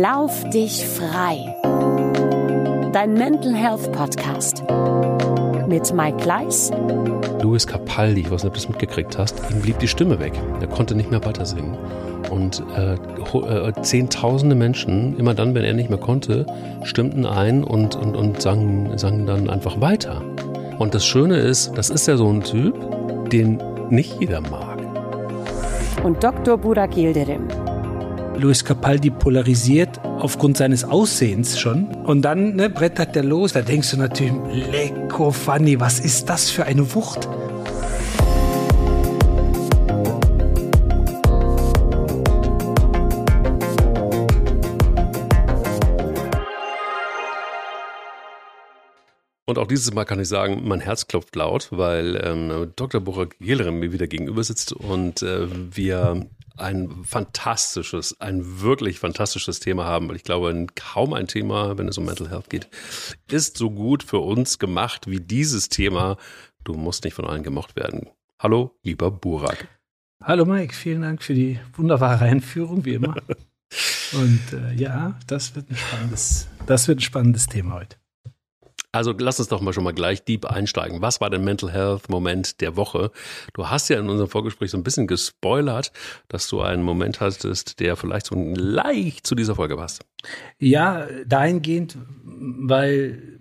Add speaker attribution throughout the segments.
Speaker 1: Lauf dich frei. Dein Mental Health Podcast. Mit Mike Gleis.
Speaker 2: Louis Capaldi, ich weiß nicht, ob du das mitgekriegt hast, ihm blieb die Stimme weg. Er konnte nicht mehr weiter singen. Und äh, äh, zehntausende Menschen, immer dann, wenn er nicht mehr konnte, stimmten ein und, und, und sangen, sangen dann einfach weiter. Und das Schöne ist, das ist ja so ein Typ, den nicht jeder mag.
Speaker 1: Und Dr. Burak Yildirim.
Speaker 3: Luis Capaldi polarisiert aufgrund seines Aussehens schon. Und dann ne, brettert der los. Da denkst du natürlich, lecko funny, was ist das für eine Wucht?
Speaker 2: Und auch dieses Mal kann ich sagen, mein Herz klopft laut, weil ähm, Dr. Burak Yildirim mir wieder gegenüber sitzt und äh, wir ein fantastisches, ein wirklich fantastisches Thema haben, weil ich glaube, kaum ein Thema, wenn es um Mental Health geht, ist so gut für uns gemacht wie dieses Thema. Du musst nicht von allen gemocht werden. Hallo, lieber Burak.
Speaker 3: Hallo Mike, vielen Dank für die wunderbare Einführung, wie immer. Und äh, ja, das wird ein spannendes, das wird ein spannendes Thema heute.
Speaker 2: Also lass uns doch mal schon mal gleich deep einsteigen. Was war der Mental Health Moment der Woche? Du hast ja in unserem Vorgespräch so ein bisschen gespoilert, dass du einen Moment hattest, der vielleicht so leicht zu dieser Folge passt.
Speaker 3: Ja, dahingehend, weil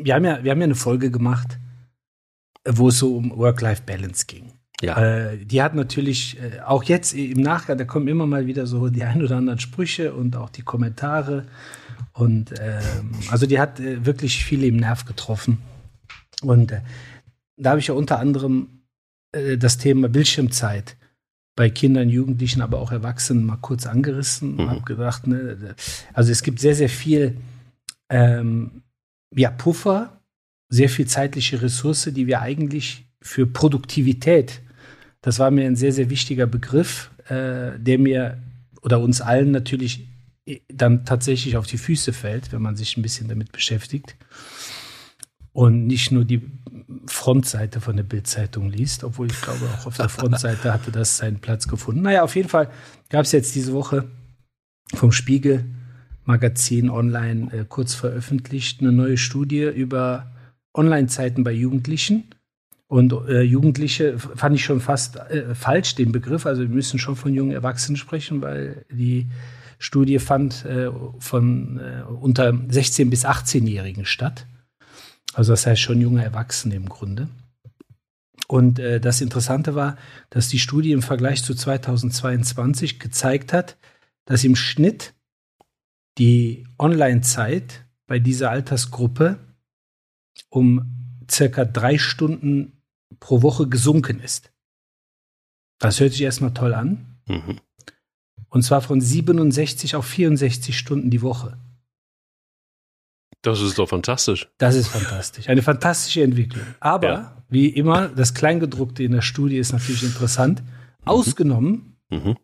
Speaker 3: wir haben ja, wir haben ja eine Folge gemacht, wo es so um Work-Life-Balance ging. Ja. Äh, die hat natürlich äh, auch jetzt im Nachgang, da kommen immer mal wieder so die ein oder anderen Sprüche und auch die Kommentare. Und ähm, also die hat äh, wirklich viele im Nerv getroffen. Und äh, da habe ich ja unter anderem äh, das Thema Bildschirmzeit bei Kindern, Jugendlichen, aber auch Erwachsenen mal kurz angerissen und mhm. habe gedacht, ne, also es gibt sehr, sehr viel ähm, ja, Puffer, sehr viel zeitliche Ressource, die wir eigentlich für Produktivität, das war mir ein sehr, sehr wichtiger Begriff, äh, der mir oder uns allen natürlich dann tatsächlich auf die Füße fällt, wenn man sich ein bisschen damit beschäftigt und nicht nur die Frontseite von der Bildzeitung liest, obwohl ich glaube, auch auf der Frontseite hatte das seinen Platz gefunden. Naja, auf jeden Fall gab es jetzt diese Woche vom Spiegel Magazin online äh, kurz veröffentlicht eine neue Studie über Online-Zeiten bei Jugendlichen. Und äh, Jugendliche fand ich schon fast äh, falsch, den Begriff. Also wir müssen schon von jungen Erwachsenen sprechen, weil die Studie fand äh, von äh, unter 16- bis 18-Jährigen statt. Also das heißt schon junge Erwachsene im Grunde. Und äh, das Interessante war, dass die Studie im Vergleich zu 2022 gezeigt hat, dass im Schnitt die Online-Zeit bei dieser Altersgruppe um circa drei Stunden pro Woche gesunken ist. Das hört sich erstmal toll an. Mhm. Und zwar von 67 auf 64 Stunden die Woche.
Speaker 2: Das ist doch fantastisch.
Speaker 3: Das ist fantastisch. Eine fantastische Entwicklung. Aber, ja. wie immer, das Kleingedruckte in der Studie ist natürlich interessant. Mhm. Ausgenommen mhm.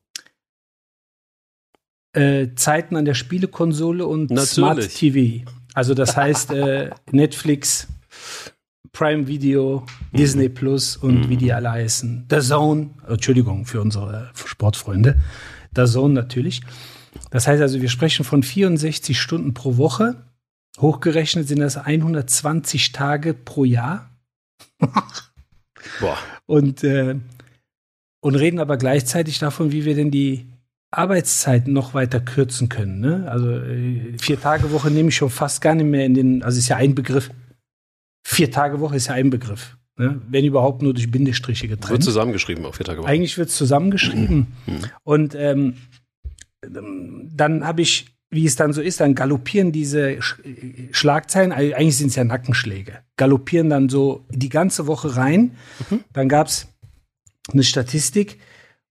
Speaker 3: Äh, Zeiten an der Spielekonsole und natürlich. Smart TV. Also das heißt äh, Netflix, Prime Video, mhm. Disney Plus und mhm. wie die alle heißen. The Zone, Entschuldigung für unsere Sportfreunde. Der Sohn natürlich. Das heißt also, wir sprechen von 64 Stunden pro Woche. Hochgerechnet sind das 120 Tage pro Jahr. Boah. Und, äh, und reden aber gleichzeitig davon, wie wir denn die Arbeitszeiten noch weiter kürzen können. Ne? Also äh, vier Tage Woche nehme ich schon fast gar nicht mehr in den, also ist ja ein Begriff. Vier Tage Woche ist ja ein Begriff. Ne? Wenn überhaupt nur durch Bindestriche getrennt.
Speaker 2: Wird zusammengeschrieben auf vier Tage.
Speaker 3: Eigentlich wird es zusammengeschrieben. Mhm. Und ähm, dann habe ich, wie es dann so ist, dann galoppieren diese Sch Schlagzeilen, eigentlich sind es ja Nackenschläge, galoppieren dann so die ganze Woche rein. Mhm. Dann gab es eine Statistik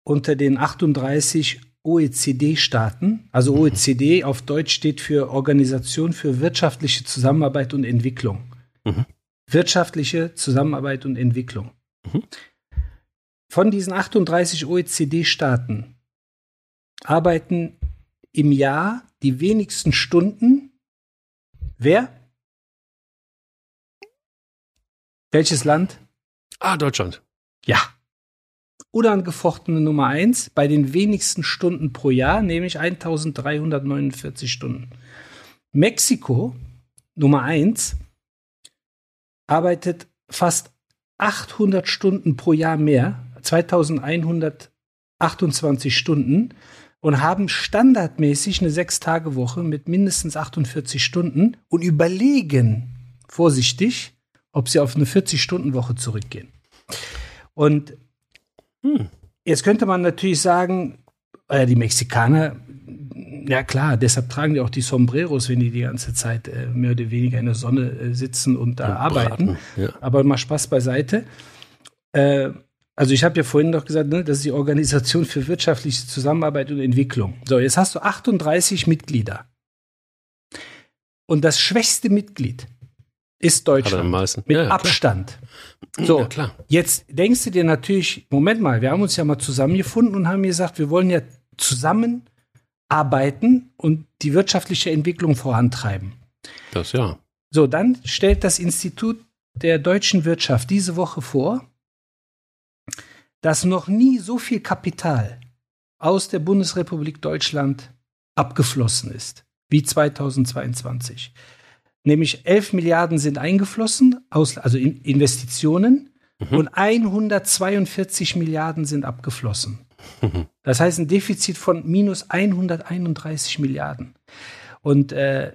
Speaker 3: unter den 38 OECD-Staaten. Also mhm. OECD auf Deutsch steht für Organisation für wirtschaftliche Zusammenarbeit und Entwicklung. Mhm wirtschaftliche Zusammenarbeit und Entwicklung. Mhm. Von diesen 38 OECD-Staaten arbeiten im Jahr die wenigsten Stunden. Wer? Welches Land?
Speaker 2: Ah, Deutschland.
Speaker 3: Ja. unangefochtene Nummer eins bei den wenigsten Stunden pro Jahr, nämlich 1349 Stunden. Mexiko, Nummer eins, arbeitet fast 800 Stunden pro Jahr mehr, 2128 Stunden und haben standardmäßig eine Sechs-Tage-Woche mit mindestens 48 Stunden und überlegen vorsichtig, ob sie auf eine 40-Stunden-Woche zurückgehen. Und hm. jetzt könnte man natürlich sagen, äh, die Mexikaner, ja klar, deshalb tragen die auch die Sombreros, wenn die die ganze Zeit äh, mehr oder weniger in der Sonne äh, sitzen und da und arbeiten. ja. Aber mal Spaß beiseite. Äh, also ich habe ja vorhin doch gesagt, ne, das ist die Organisation für wirtschaftliche Zusammenarbeit und Entwicklung. So, jetzt hast du 38 Mitglieder. Und das schwächste Mitglied ist Deutschland. Mit ja, Abstand. Klar. So, ja, klar. jetzt denkst du dir natürlich, Moment mal, wir haben uns ja mal zusammengefunden und haben gesagt, wir wollen ja zusammen arbeiten und die wirtschaftliche Entwicklung vorantreiben.
Speaker 2: Das ja.
Speaker 3: So, dann stellt das Institut der deutschen Wirtschaft diese Woche vor, dass noch nie so viel Kapital aus der Bundesrepublik Deutschland abgeflossen ist wie 2022. Nämlich 11 Milliarden sind eingeflossen, aus, also in Investitionen, mhm. und 142 Milliarden sind abgeflossen. Das heißt ein Defizit von minus 131 Milliarden. Und äh,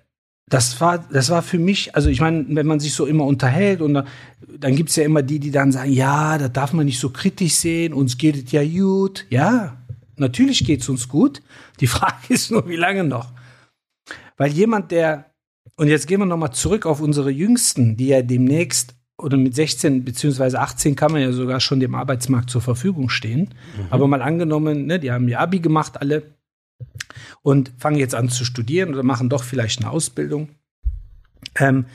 Speaker 3: das war, das war für mich, also ich meine, wenn man sich so immer unterhält und da, dann gibt es ja immer die, die dann sagen, ja, da darf man nicht so kritisch sehen, uns geht es ja gut. Ja, natürlich geht es uns gut. Die Frage ist nur, wie lange noch? Weil jemand, der, und jetzt gehen wir nochmal zurück auf unsere Jüngsten, die ja demnächst oder mit 16 beziehungsweise 18 kann man ja sogar schon dem Arbeitsmarkt zur Verfügung stehen. Mhm. Aber mal angenommen, ne, die haben ihr Abi gemacht alle und fangen jetzt an zu studieren oder machen doch vielleicht eine Ausbildung. Ähm,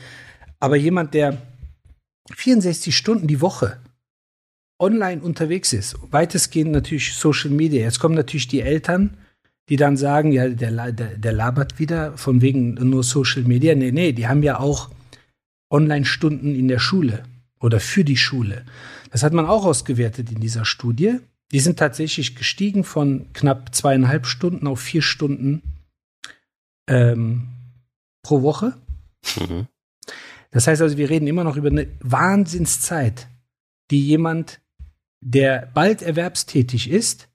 Speaker 3: aber jemand, der 64 Stunden die Woche online unterwegs ist, weitestgehend natürlich Social Media. Jetzt kommen natürlich die Eltern, die dann sagen, ja, der, der, der labert wieder von wegen nur Social Media. Nee, nee, die haben ja auch Online-Stunden in der Schule oder für die Schule. Das hat man auch ausgewertet in dieser Studie. Die sind tatsächlich gestiegen von knapp zweieinhalb Stunden auf vier Stunden ähm, pro Woche. Mhm. Das heißt also, wir reden immer noch über eine Wahnsinnszeit, die jemand, der bald erwerbstätig ist,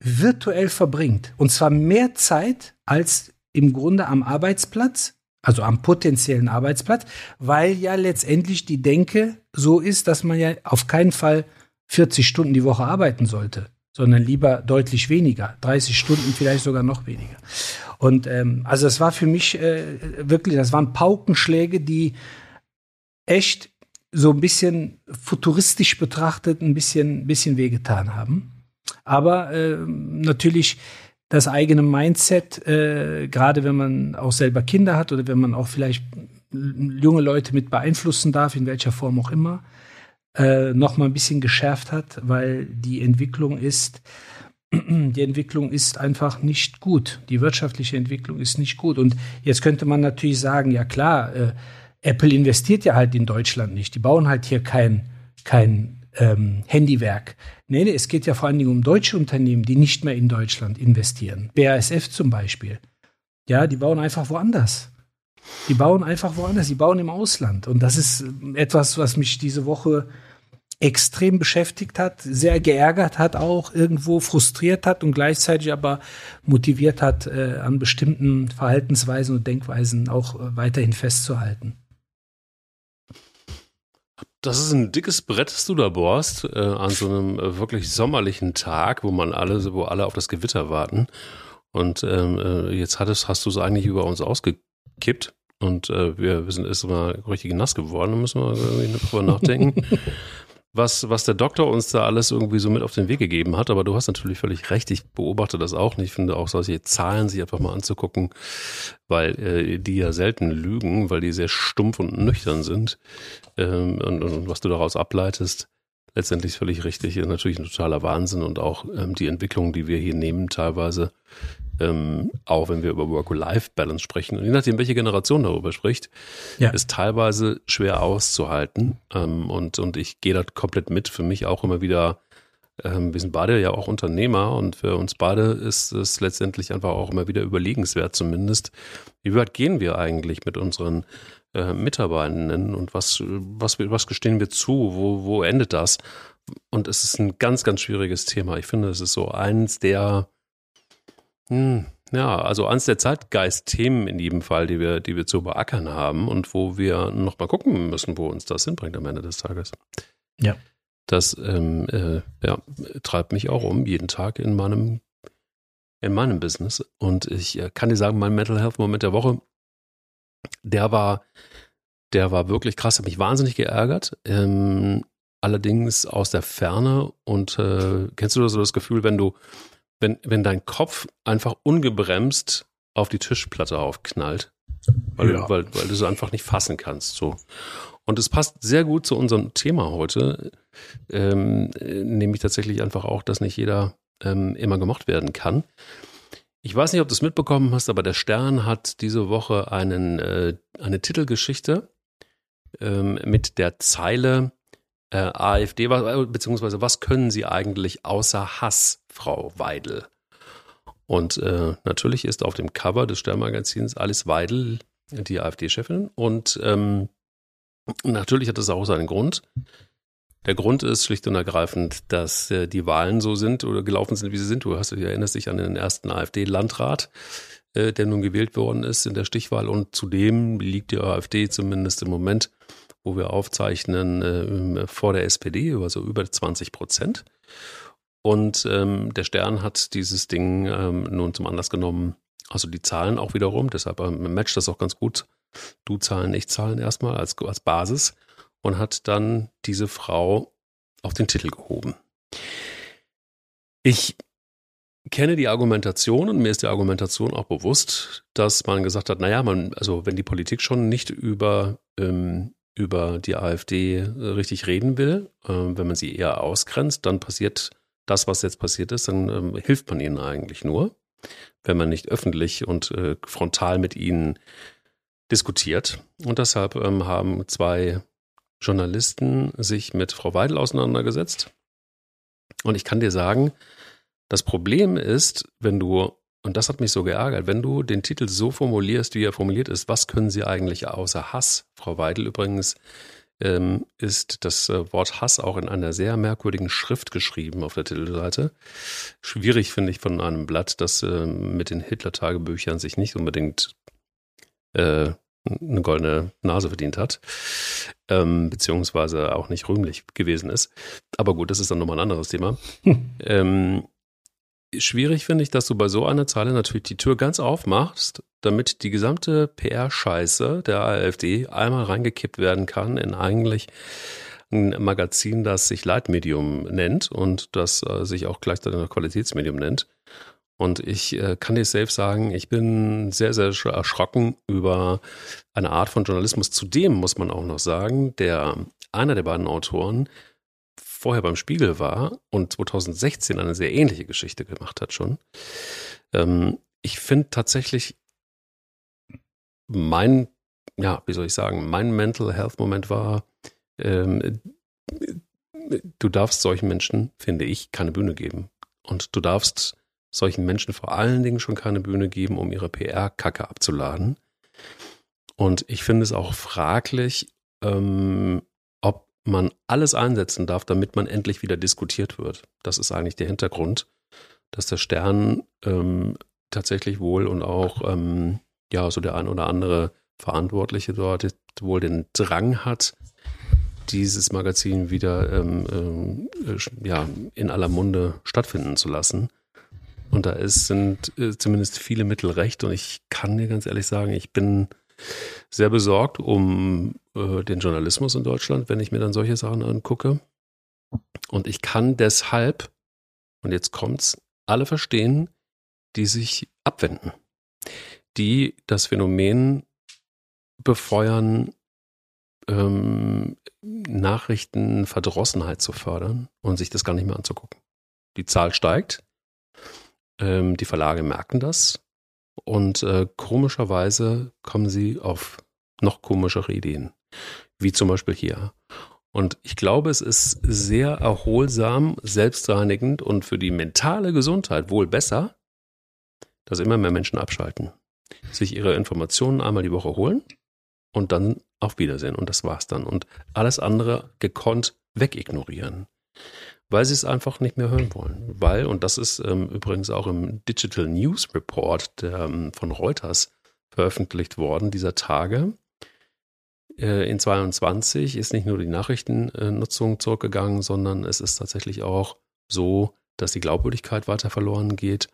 Speaker 3: virtuell verbringt. Und zwar mehr Zeit als im Grunde am Arbeitsplatz, also am potenziellen Arbeitsplatz, weil ja letztendlich die Denke so ist, dass man ja auf keinen Fall 40 Stunden die Woche arbeiten sollte, sondern lieber deutlich weniger, 30 Stunden vielleicht sogar noch weniger. Und ähm, also das war für mich äh, wirklich, das waren Paukenschläge, die echt so ein bisschen futuristisch betrachtet ein bisschen, bisschen wehgetan haben. Aber äh, natürlich das eigene Mindset, äh, gerade wenn man auch selber Kinder hat oder wenn man auch vielleicht junge Leute mit beeinflussen darf, in welcher Form auch immer, äh, noch mal ein bisschen geschärft hat, weil die Entwicklung ist, die Entwicklung ist einfach nicht gut. Die wirtschaftliche Entwicklung ist nicht gut. Und jetzt könnte man natürlich sagen, ja klar, äh, Apple investiert ja halt in Deutschland nicht. Die bauen halt hier kein, kein ähm, Handywerk. Nee, nee, es geht ja vor allen Dingen um deutsche Unternehmen, die nicht mehr in Deutschland investieren. BASF zum Beispiel. Ja, die bauen einfach woanders. Die bauen einfach woanders, die bauen im Ausland. Und das ist etwas, was mich diese Woche extrem beschäftigt hat, sehr geärgert hat auch, irgendwo frustriert hat und gleichzeitig aber motiviert hat, äh, an bestimmten Verhaltensweisen und Denkweisen auch äh, weiterhin festzuhalten.
Speaker 2: Das ist ein dickes Brett, das du da bohrst, äh, an so einem äh, wirklich sommerlichen Tag, wo man alle, wo alle auf das Gewitter warten. Und ähm, äh, jetzt hattest, hast du es eigentlich über uns ausgekippt. Und äh, wir, wir sind erst mal richtig nass geworden, da müssen wir irgendwie drüber nachdenken. was, was der Doktor uns da alles irgendwie so mit auf den Weg gegeben hat. Aber du hast natürlich völlig recht. Ich beobachte das auch nicht. Ich finde auch solche Zahlen sich einfach mal anzugucken, weil äh, die ja selten lügen, weil die sehr stumpf und nüchtern sind. Ähm, und, und was du daraus ableitest, letztendlich völlig richtig. Ist natürlich ein totaler Wahnsinn und auch ähm, die Entwicklung, die wir hier nehmen, teilweise ähm, auch wenn wir über Work-Life-Balance sprechen, und je nachdem, welche Generation darüber spricht, ja. ist teilweise schwer auszuhalten. Ähm, und, und ich gehe da komplett mit. Für mich auch immer wieder ähm, wir sind beide ja auch Unternehmer und für uns beide ist es letztendlich einfach auch immer wieder überlegenswert zumindest, wie weit gehen wir eigentlich mit unseren äh, Mitarbeitenden und was, was, was gestehen wir zu, wo, wo endet das? Und es ist ein ganz, ganz schwieriges Thema. Ich finde, es ist so eins der, hm, ja, also eins der Zeitgeist-Themen in jedem Fall, die wir, die wir zu beackern haben und wo wir noch mal gucken müssen, wo uns das hinbringt am Ende des Tages.
Speaker 3: Ja.
Speaker 2: Das ähm, äh, ja, treibt mich auch um, jeden Tag in meinem, in meinem Business. Und ich äh, kann dir sagen, mein Mental Health Moment der Woche, der war, der war wirklich krass, hat mich wahnsinnig geärgert. Ähm, allerdings aus der Ferne und äh, kennst du so das Gefühl, wenn du wenn, wenn dein Kopf einfach ungebremst auf die Tischplatte aufknallt, weil, ja. weil, weil du es einfach nicht fassen kannst. So. Und es passt sehr gut zu unserem Thema heute, ähm, nämlich tatsächlich einfach auch, dass nicht jeder ähm, immer gemacht werden kann. Ich weiß nicht, ob du es mitbekommen hast, aber der Stern hat diese Woche einen, äh, eine Titelgeschichte ähm, mit der Zeile äh, AfD, beziehungsweise was können sie eigentlich außer Hass, Frau Weidel? Und äh, natürlich ist auf dem Cover des Sternmagazins Alice Weidel die AfD-Chefin. Und ähm, natürlich hat das auch seinen Grund. Der Grund ist schlicht und ergreifend, dass äh, die Wahlen so sind oder gelaufen sind, wie sie sind. Du hast, du erinnerst dich an den ersten AfD-Landrat, äh, der nun gewählt worden ist in der Stichwahl. Und zudem liegt die AfD zumindest im Moment wo wir aufzeichnen, äh, vor der SPD, also über 20 Prozent. Und ähm, der Stern hat dieses Ding ähm, nun zum Anlass genommen, also die Zahlen auch wiederum, deshalb ähm, matcht das auch ganz gut. Du Zahlen, ich Zahlen erstmal als, als Basis und hat dann diese Frau auf den Titel gehoben. Ich kenne die Argumentation und mir ist die Argumentation auch bewusst, dass man gesagt hat, naja, man, also wenn die Politik schon nicht über ähm, über die AfD äh, richtig reden will, ähm, wenn man sie eher ausgrenzt, dann passiert das, was jetzt passiert ist, dann ähm, hilft man ihnen eigentlich nur, wenn man nicht öffentlich und äh, frontal mit ihnen diskutiert. Und deshalb ähm, haben zwei Journalisten sich mit Frau Weidel auseinandergesetzt. Und ich kann dir sagen, das Problem ist, wenn du und das hat mich so geärgert. Wenn du den Titel so formulierst, wie er formuliert ist, was können sie eigentlich außer Hass? Frau Weidel übrigens ähm, ist das äh, Wort Hass auch in einer sehr merkwürdigen Schrift geschrieben auf der Titelseite. Schwierig finde ich von einem Blatt, das äh, mit den Hitler-Tagebüchern sich nicht unbedingt äh, eine goldene Nase verdient hat, ähm, beziehungsweise auch nicht rühmlich gewesen ist. Aber gut, das ist dann nochmal ein anderes Thema. ähm, schwierig finde ich, dass du bei so einer Zeile natürlich die Tür ganz aufmachst, damit die gesamte PR-Scheiße der AfD einmal reingekippt werden kann in eigentlich ein Magazin, das sich Leitmedium nennt und das äh, sich auch gleichzeitig noch Qualitätsmedium nennt. Und ich äh, kann dir safe sagen, ich bin sehr, sehr erschrocken über eine Art von Journalismus. Zudem muss man auch noch sagen, der einer der beiden Autoren vorher beim Spiegel war und 2016 eine sehr ähnliche Geschichte gemacht hat schon. Ähm, ich finde tatsächlich mein, ja, wie soll ich sagen, mein Mental Health Moment war, ähm, du darfst solchen Menschen, finde ich, keine Bühne geben. Und du darfst solchen Menschen vor allen Dingen schon keine Bühne geben, um ihre PR-Kacke abzuladen. Und ich finde es auch fraglich, ähm, man alles einsetzen darf, damit man endlich wieder diskutiert wird. Das ist eigentlich der Hintergrund, dass der Stern ähm, tatsächlich wohl und auch ähm, ja so der ein oder andere Verantwortliche dort wohl den Drang hat, dieses Magazin wieder ähm, äh, ja, in aller Munde stattfinden zu lassen. Und da ist, sind äh, zumindest viele Mittel recht. Und ich kann dir ganz ehrlich sagen, ich bin sehr besorgt um äh, den Journalismus in Deutschland, wenn ich mir dann solche Sachen angucke. Und ich kann deshalb, und jetzt kommt's, alle verstehen, die sich abwenden, die das Phänomen befeuern, ähm, Nachrichtenverdrossenheit zu fördern und sich das gar nicht mehr anzugucken. Die Zahl steigt, ähm, die Verlage merken das und äh, komischerweise kommen sie auf noch komischere Ideen. Wie zum Beispiel hier. Und ich glaube, es ist sehr erholsam, selbstreinigend und für die mentale Gesundheit wohl besser, dass immer mehr Menschen abschalten, sich ihre Informationen einmal die Woche holen und dann auf Wiedersehen. Und das war's dann. Und alles andere gekonnt wegignorieren. Weil sie es einfach nicht mehr hören wollen. Weil, und das ist ähm, übrigens auch im Digital News Report der, ähm, von Reuters veröffentlicht worden dieser Tage, äh, in 22 ist nicht nur die Nachrichtennutzung zurückgegangen, sondern es ist tatsächlich auch so, dass die Glaubwürdigkeit weiter verloren geht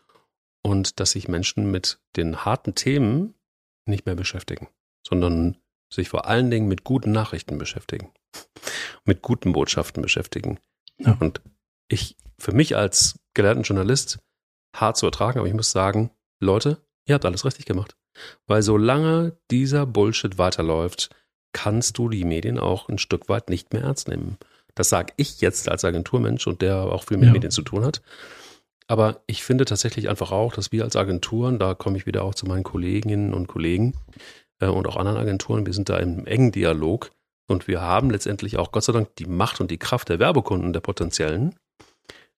Speaker 2: und dass sich Menschen mit den harten Themen nicht mehr beschäftigen, sondern sich vor allen Dingen mit guten Nachrichten beschäftigen, mit guten Botschaften beschäftigen. Ja. Und ich, für mich als gelernten Journalist, hart zu ertragen, aber ich muss sagen, Leute, ihr habt alles richtig gemacht. Weil solange dieser Bullshit weiterläuft, kannst du die Medien auch ein Stück weit nicht mehr ernst nehmen. Das sage ich jetzt als Agenturmensch und der auch viel mit ja. Medien zu tun hat. Aber ich finde tatsächlich einfach auch, dass wir als Agenturen, da komme ich wieder auch zu meinen Kolleginnen und Kollegen äh, und auch anderen Agenturen, wir sind da im engen Dialog und wir haben letztendlich auch Gott sei Dank die Macht und die Kraft der Werbekunden, der potenziellen,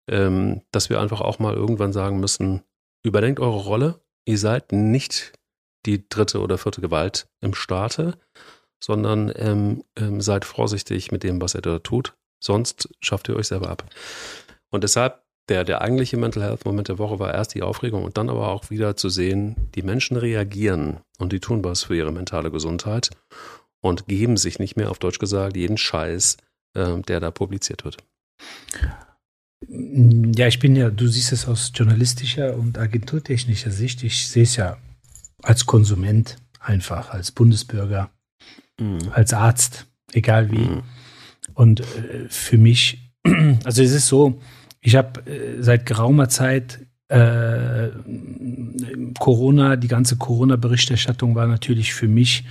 Speaker 2: ähm, dass wir einfach auch mal irgendwann sagen müssen, überdenkt eure Rolle, ihr seid nicht die dritte oder vierte Gewalt im Staate, sondern ähm, ähm, seid vorsichtig mit dem, was ihr da tut. Sonst schafft ihr euch selber ab. Und deshalb, der, der eigentliche Mental Health Moment der Woche war erst die Aufregung und dann aber auch wieder zu sehen, die Menschen reagieren und die tun was für ihre mentale Gesundheit und geben sich nicht mehr, auf Deutsch gesagt, jeden Scheiß, äh, der da publiziert wird.
Speaker 3: Ja, ich bin ja, du siehst es aus journalistischer und agenturtechnischer Sicht. Ich sehe es ja als Konsument einfach, als Bundesbürger mhm. als Arzt, egal wie. Mhm. Und äh, für mich, also es ist so, ich habe äh, seit geraumer Zeit äh, Corona, die ganze Corona-Berichterstattung war natürlich für mich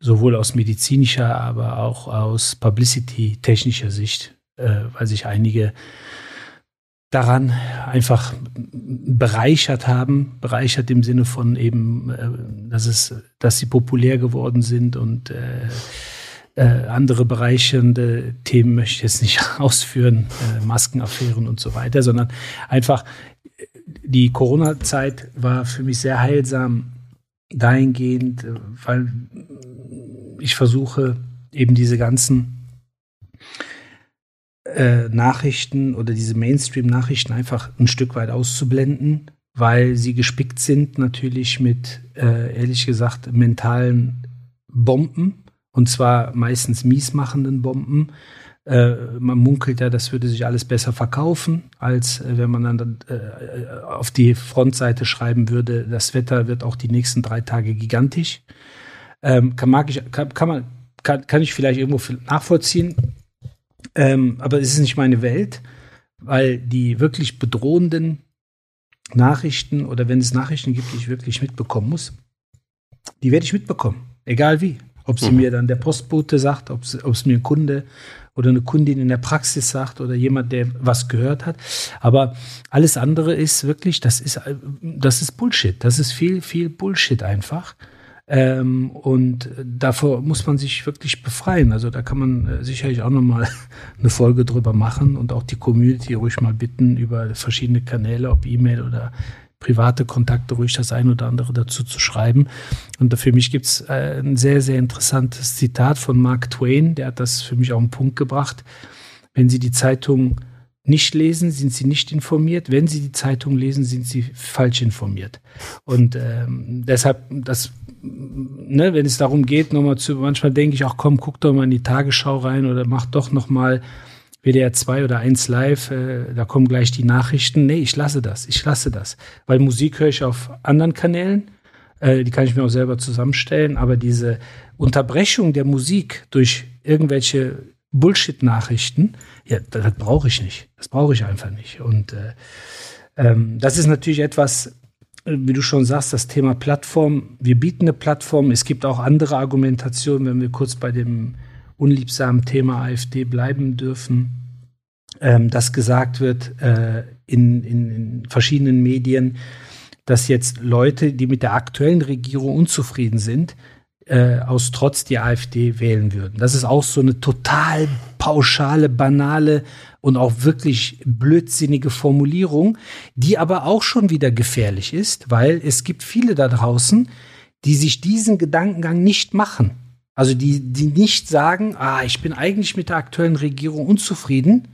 Speaker 3: sowohl aus medizinischer, aber auch aus Publicity-technischer Sicht, äh, weil sich einige daran einfach bereichert haben, bereichert im Sinne von eben, äh, dass es, dass sie populär geworden sind und äh, äh, andere bereichernde Themen möchte ich jetzt nicht ausführen, äh, Maskenaffären und so weiter, sondern einfach die Corona-Zeit war für mich sehr heilsam dahingehend, weil ich versuche eben diese ganzen äh, Nachrichten oder diese Mainstream-Nachrichten einfach ein Stück weit auszublenden, weil sie gespickt sind natürlich mit, äh, ehrlich gesagt, mentalen Bomben und zwar meistens miesmachenden Bomben. Äh, man munkelt ja, das würde sich alles besser verkaufen, als äh, wenn man dann äh, auf die Frontseite schreiben würde, das Wetter wird auch die nächsten drei Tage gigantisch. Ähm, kann, mag ich, kann, kann man, kann, kann ich vielleicht irgendwo nachvollziehen. Ähm, aber es ist nicht meine Welt, weil die wirklich bedrohenden Nachrichten oder wenn es Nachrichten gibt, die ich wirklich mitbekommen muss, die werde ich mitbekommen, egal wie. Ob sie mhm. mir dann der Postbote sagt, ob es mir ein Kunde oder eine Kundin in der Praxis sagt oder jemand, der was gehört hat. Aber alles andere ist wirklich, das ist, das ist Bullshit. Das ist viel, viel Bullshit einfach. Ähm, und davor muss man sich wirklich befreien. Also da kann man äh, sicherlich auch nochmal eine Folge drüber machen und auch die Community ruhig mal bitten, über verschiedene Kanäle, ob E-Mail oder private Kontakte, ruhig das ein oder andere dazu zu schreiben. Und für mich gibt's äh, ein sehr, sehr interessantes Zitat von Mark Twain, der hat das für mich auf den Punkt gebracht. Wenn Sie die Zeitung nicht lesen, sind sie nicht informiert. Wenn sie die Zeitung lesen, sind sie falsch informiert. Und ähm, deshalb, das ne, wenn es darum geht, nochmal zu, manchmal denke ich auch, komm, guck doch mal in die Tagesschau rein oder mach doch nochmal WDR 2 oder 1 live, äh, da kommen gleich die Nachrichten. Nee, ich lasse das, ich lasse das. Weil Musik höre ich auf anderen Kanälen, äh, die kann ich mir auch selber zusammenstellen, aber diese Unterbrechung der Musik durch irgendwelche Bullshit-Nachrichten, ja, das, brauche ich nicht. Das brauche ich einfach nicht. Und äh, ähm, das ist natürlich etwas, wie du schon sagst, das Thema Plattform. Wir bieten eine Plattform. Es gibt auch andere Argumentationen, wenn wir kurz bei dem unliebsamen Thema AfD bleiben dürfen, ähm, dass gesagt wird äh, in, in, in verschiedenen Medien, dass jetzt Leute, die mit der aktuellen Regierung unzufrieden sind, äh, aus Trotz die AfD wählen würden. Das ist auch so eine total pauschale, banale und auch wirklich blödsinnige Formulierung, die aber auch schon wieder gefährlich ist, weil es gibt viele da draußen, die sich diesen Gedankengang nicht machen. Also die, die nicht sagen, ah, ich bin eigentlich mit der aktuellen Regierung unzufrieden.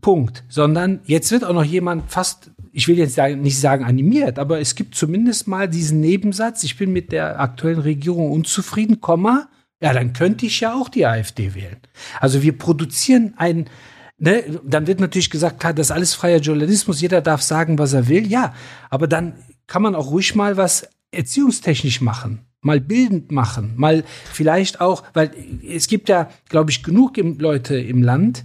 Speaker 3: Punkt. Sondern jetzt wird auch noch jemand fast, ich will jetzt nicht sagen animiert, aber es gibt zumindest mal diesen Nebensatz, ich bin mit der aktuellen Regierung unzufrieden, Komma, ja, dann könnte ich ja auch die AfD wählen. Also wir produzieren ein, ne, dann wird natürlich gesagt, klar, das ist alles freier Journalismus, jeder darf sagen, was er will, ja, aber dann kann man auch ruhig mal was erziehungstechnisch machen, mal bildend machen, mal vielleicht auch, weil es gibt ja, glaube ich, genug Leute im Land,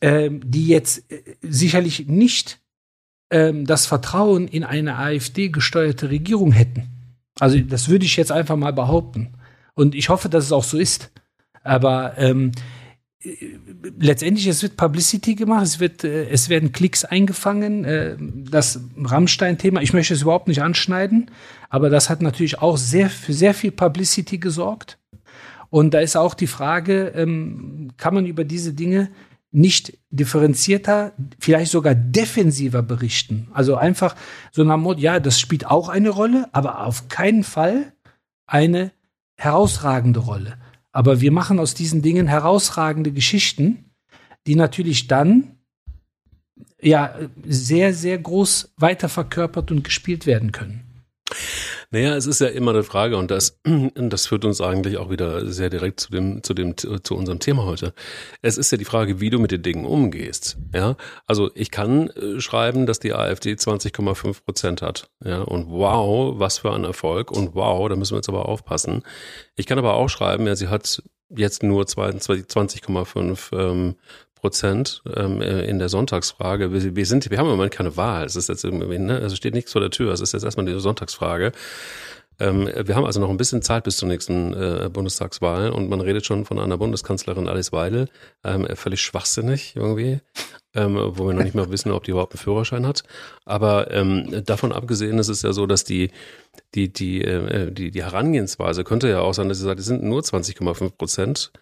Speaker 3: äh, die jetzt äh, sicherlich nicht äh, das Vertrauen in eine AfD-gesteuerte Regierung hätten. Also das würde ich jetzt einfach mal behaupten. Und ich hoffe, dass es auch so ist. Aber ähm, letztendlich, es wird Publicity gemacht, es, wird, äh, es werden Klicks eingefangen. Äh, das Rammstein-Thema, ich möchte es überhaupt nicht anschneiden, aber das hat natürlich auch sehr, für sehr viel Publicity gesorgt. Und da ist auch die Frage, ähm, kann man über diese Dinge nicht differenzierter, vielleicht sogar defensiver berichten? Also einfach so nach Motto, ja, das spielt auch eine Rolle, aber auf keinen Fall eine herausragende Rolle. Aber wir machen aus diesen Dingen herausragende Geschichten, die natürlich dann ja sehr, sehr groß weiterverkörpert und gespielt werden können.
Speaker 2: Naja, es ist ja immer eine Frage und das, das führt uns eigentlich auch wieder sehr direkt zu dem, zu dem, zu unserem Thema heute. Es ist ja die Frage, wie du mit den Dingen umgehst. Ja, also ich kann äh, schreiben, dass die AfD 20,5 Prozent hat. Ja, und wow, was für ein Erfolg und wow, da müssen wir jetzt aber aufpassen. Ich kann aber auch schreiben, ja, sie hat jetzt nur 20,5 ähm, Prozent ähm, äh, in der Sonntagsfrage. Wir, wir, sind, wir haben im Moment keine Wahl. Es ist jetzt irgendwie, ne, also steht nichts vor der Tür. Es ist jetzt erstmal die Sonntagsfrage. Ähm, wir haben also noch ein bisschen Zeit bis zur nächsten äh, Bundestagswahl und man redet schon von einer Bundeskanzlerin Alice Weidel. Ähm, völlig schwachsinnig irgendwie. Ähm, wo wir noch nicht mal wissen, ob die überhaupt einen Führerschein hat. Aber ähm, davon abgesehen ist es ja so, dass die, die, die, äh, die, die Herangehensweise könnte ja auch sein, dass sie sagt, es sind nur 20,5 Prozent.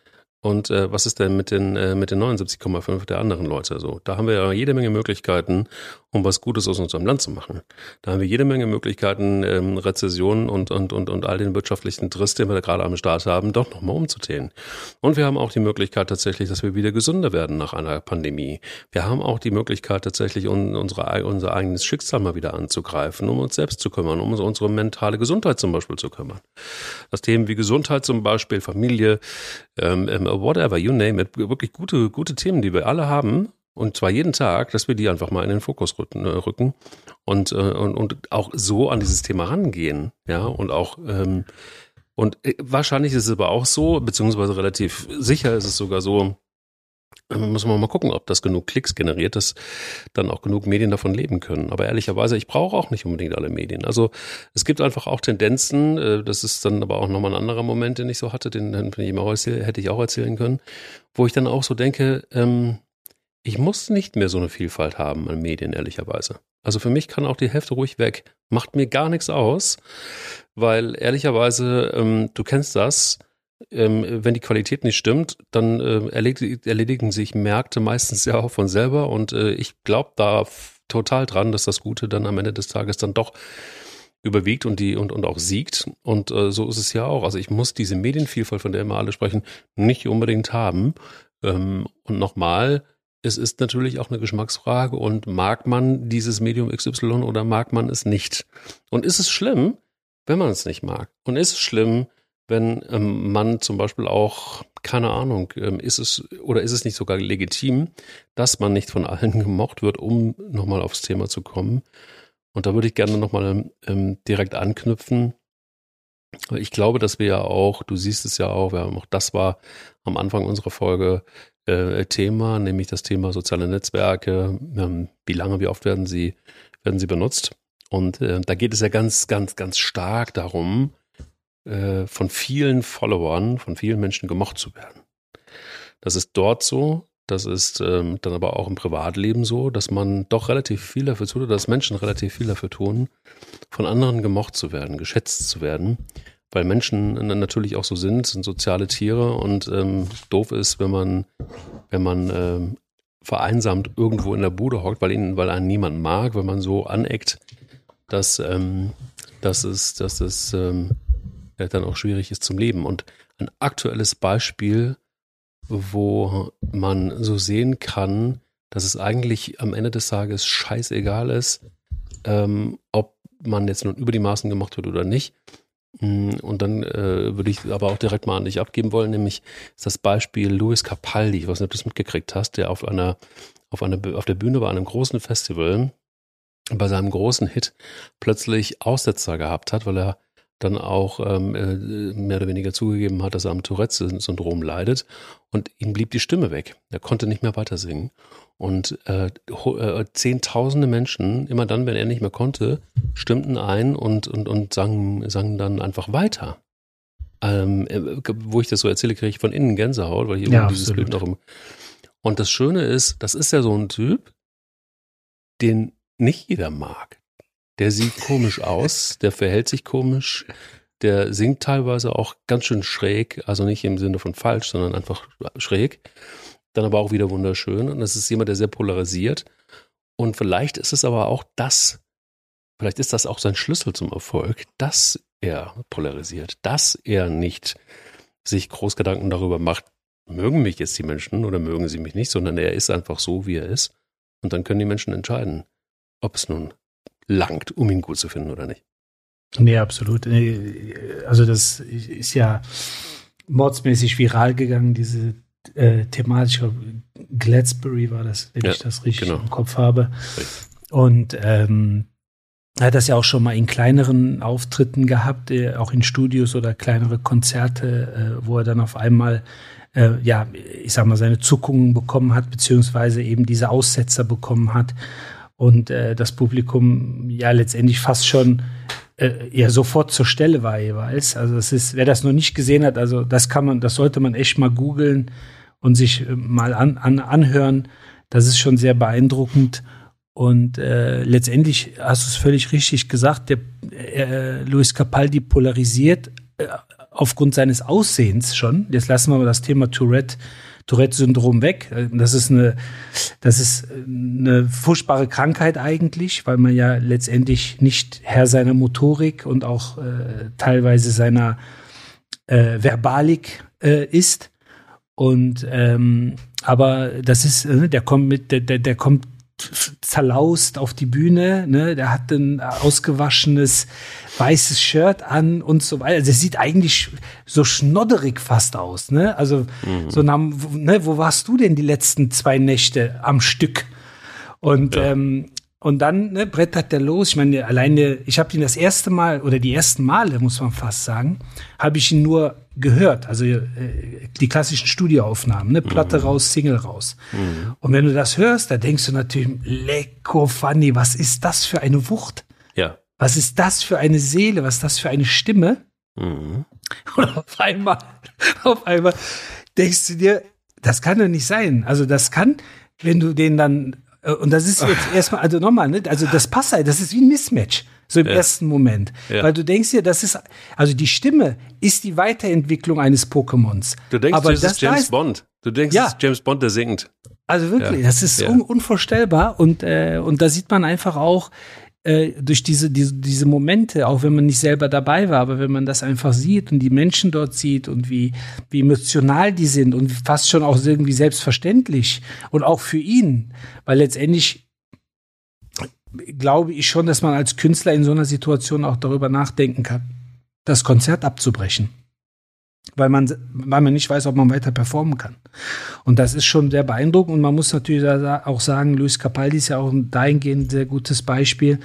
Speaker 2: Und äh, was ist denn mit den, äh, mit den 79,5 der anderen Leute? So, da haben wir ja jede Menge Möglichkeiten, um was Gutes aus unserem Land zu machen. Da haben wir jede Menge Möglichkeiten, ähm, Rezessionen und, und, und, und all den wirtschaftlichen Driss, den wir da gerade am Start haben, doch nochmal umzudrehen. Und wir haben auch die Möglichkeit tatsächlich, dass wir wieder gesünder werden nach einer Pandemie. Wir haben auch die Möglichkeit tatsächlich, un, unsere, unser eigenes Schicksal mal wieder anzugreifen, um uns selbst zu kümmern, um unsere mentale Gesundheit zum Beispiel zu kümmern. Das Themen wie Gesundheit zum Beispiel, Familie, ähm, ähm whatever, you name it, wirklich gute, gute Themen, die wir alle haben. Und zwar jeden Tag, dass wir die einfach mal in den Fokus rücken, äh, rücken und, äh, und, und auch so an dieses Thema rangehen. Ja, und auch, ähm, und äh, wahrscheinlich ist es aber auch so, beziehungsweise relativ sicher ist es sogar so, muss man mal gucken, ob das genug Klicks generiert, dass dann auch genug Medien davon leben können. Aber ehrlicherweise, ich brauche auch nicht unbedingt alle Medien. Also es gibt einfach auch Tendenzen, das ist dann aber auch nochmal ein anderer Moment, den ich so hatte, den, hätte ich auch erzählen können, wo ich dann auch so denke, ähm, ich muss nicht mehr so eine Vielfalt haben an Medien, ehrlicherweise. Also für mich kann auch die Hälfte ruhig weg. Macht mir gar nichts aus, weil ehrlicherweise, ähm, du kennst das, ähm, wenn die Qualität nicht stimmt, dann äh, erledig, erledigen sich Märkte meistens ja auch von selber und äh, ich glaube da total dran, dass das Gute dann am Ende des Tages dann doch überwiegt und die und, und auch siegt. Und äh, so ist es ja auch. Also ich muss diese Medienvielfalt, von der immer alle sprechen, nicht unbedingt haben. Ähm, und nochmal, es ist natürlich auch eine Geschmacksfrage und mag man dieses Medium XY oder mag man es nicht? Und ist es schlimm, wenn man es nicht mag? Und ist es schlimm, wenn ähm, man zum Beispiel auch, keine Ahnung, ähm, ist es oder ist es nicht sogar legitim, dass man nicht von allen gemocht wird, um nochmal aufs Thema zu kommen? Und da würde ich gerne nochmal ähm, direkt anknüpfen. Ich glaube, dass wir ja auch, du siehst es ja auch, wir haben auch das war am Anfang unserer Folge äh, Thema, nämlich das Thema soziale Netzwerke. Ähm, wie lange, wie oft werden sie, werden sie benutzt? Und äh, da geht es ja ganz, ganz, ganz stark darum, äh, von vielen Followern, von vielen Menschen gemocht zu werden. Das ist dort so, das ist ähm, dann aber auch im Privatleben so, dass man doch relativ viel dafür tut, oder dass Menschen relativ viel dafür tun, von anderen gemocht zu werden, geschätzt zu werden. Weil Menschen natürlich auch so sind, sind soziale Tiere und ähm, doof ist, wenn man, wenn man ähm, vereinsamt irgendwo in der Bude hockt, weil ihn, weil einen niemand mag, wenn man so aneckt, dass, ähm, dass es, dass es ähm, dann auch schwierig ist zum Leben. Und ein aktuelles Beispiel, wo man so sehen kann, dass es eigentlich am Ende des Tages scheißegal ist, ähm, ob man jetzt nun über die Maßen gemacht wird oder nicht. Mm, und dann äh, würde ich aber auch direkt mal an dich abgeben wollen, nämlich ist das Beispiel Louis Capaldi, ich weiß nicht, ob du das mitgekriegt hast, der auf einer, auf einer, auf der Bühne bei einem großen Festival bei seinem großen Hit plötzlich Aussetzer gehabt hat, weil er dann auch ähm, äh, mehr oder weniger zugegeben hat, dass er am Tourette-Syndrom leidet und ihm blieb die Stimme weg. Er konnte nicht mehr weiter singen. Und äh, äh, zehntausende Menschen, immer dann, wenn er nicht mehr konnte, stimmten ein und, und, und sangen, sangen dann einfach weiter. Ähm, äh, wo ich das so erzähle, kriege ich von innen Gänsehaut, weil ich ja, dieses Bild noch im. Und das Schöne ist, das ist ja so ein Typ, den nicht jeder mag. Der sieht komisch aus, der verhält sich komisch, der singt teilweise auch ganz schön schräg, also nicht im Sinne von falsch, sondern einfach schräg. Dann aber auch wieder wunderschön. Und das ist jemand, der sehr polarisiert. Und vielleicht ist es aber auch das, vielleicht ist das auch sein Schlüssel zum Erfolg, dass er polarisiert, dass er nicht sich Großgedanken darüber macht, mögen mich jetzt die Menschen oder mögen sie mich nicht, sondern er ist einfach so, wie er ist. Und dann können die Menschen entscheiden, ob es nun langt, um ihn gut zu finden oder nicht.
Speaker 3: Nee, absolut. Also das ist ja mordsmäßig viral gegangen, diese äh, Thematik. Gladsbury war das, wenn ja, ich das richtig genau. im Kopf habe. Und ähm, er hat das ja auch schon mal in kleineren Auftritten gehabt, äh, auch in Studios oder kleinere Konzerte, äh, wo er dann auf einmal äh, ja, ich sag mal, seine Zuckungen bekommen hat, beziehungsweise eben diese Aussetzer bekommen hat und äh, das Publikum ja letztendlich fast schon äh, ja sofort zur Stelle war jeweils. Also das ist, wer das noch nicht gesehen hat, also das kann man, das sollte man echt mal googeln und sich äh, mal an, an, anhören. Das ist schon sehr beeindruckend. Und äh, letztendlich hast du es völlig richtig gesagt, der äh, Luis Capaldi polarisiert äh, aufgrund seines Aussehens schon. Jetzt lassen wir mal das Thema Tourette Tourette-Syndrom weg. Das ist eine, das ist eine furchtbare Krankheit eigentlich, weil man ja letztendlich nicht Herr seiner Motorik und auch äh, teilweise seiner äh, Verbalik äh, ist. Und ähm, aber das ist, äh, der kommt mit, der, der, der kommt zerlaust auf die Bühne, ne? Der hat ein ausgewaschenes weißes Shirt an und so weiter. Also es sieht eigentlich so schnodderig fast aus, ne? Also mhm. so nach, ne, wo warst du denn die letzten zwei Nächte am Stück? Und ja. ähm, und dann ne, brettert der los. Ich meine, alleine, ich habe ihn das erste Mal oder die ersten Male, muss man fast sagen, habe ich ihn nur gehört. Also äh, die klassischen Studioaufnahmen, ne? Platte mhm. raus, Single raus. Mhm. Und wenn du das hörst, da denkst du natürlich, lecko funny, was ist das für eine Wucht?
Speaker 2: Ja.
Speaker 3: Was ist das für eine Seele? Was ist das für eine Stimme? Mhm. Und auf einmal, auf einmal denkst du dir, das kann doch nicht sein. Also das kann, wenn du den dann äh, und das ist jetzt erstmal, also nochmal, ne? also das passt halt, das ist wie ein Mismatch, so im ja. ersten Moment. Ja. Weil du denkst dir, das ist, also die Stimme ist die Weiterentwicklung eines Pokémons.
Speaker 2: Du denkst, Aber das, ist James heißt, Bond. Du denkst, ja. das ist James Bond, der singt.
Speaker 3: Also wirklich, das ist un unvorstellbar und, äh, und da sieht man einfach auch, äh, durch diese, diese, diese Momente, auch wenn man nicht selber dabei war, aber wenn man das einfach sieht und die Menschen dort sieht und wie, wie emotional die sind und fast schon auch irgendwie selbstverständlich und auch für ihn, weil letztendlich glaube ich schon, dass man als Künstler in so einer Situation auch darüber nachdenken kann, das Konzert abzubrechen weil man, weil man nicht weiß, ob man weiter performen kann. Und das ist schon sehr beeindruckend. Und man muss natürlich auch sagen, Luis Capaldi ist ja auch ein dahingehend sehr gutes Beispiel,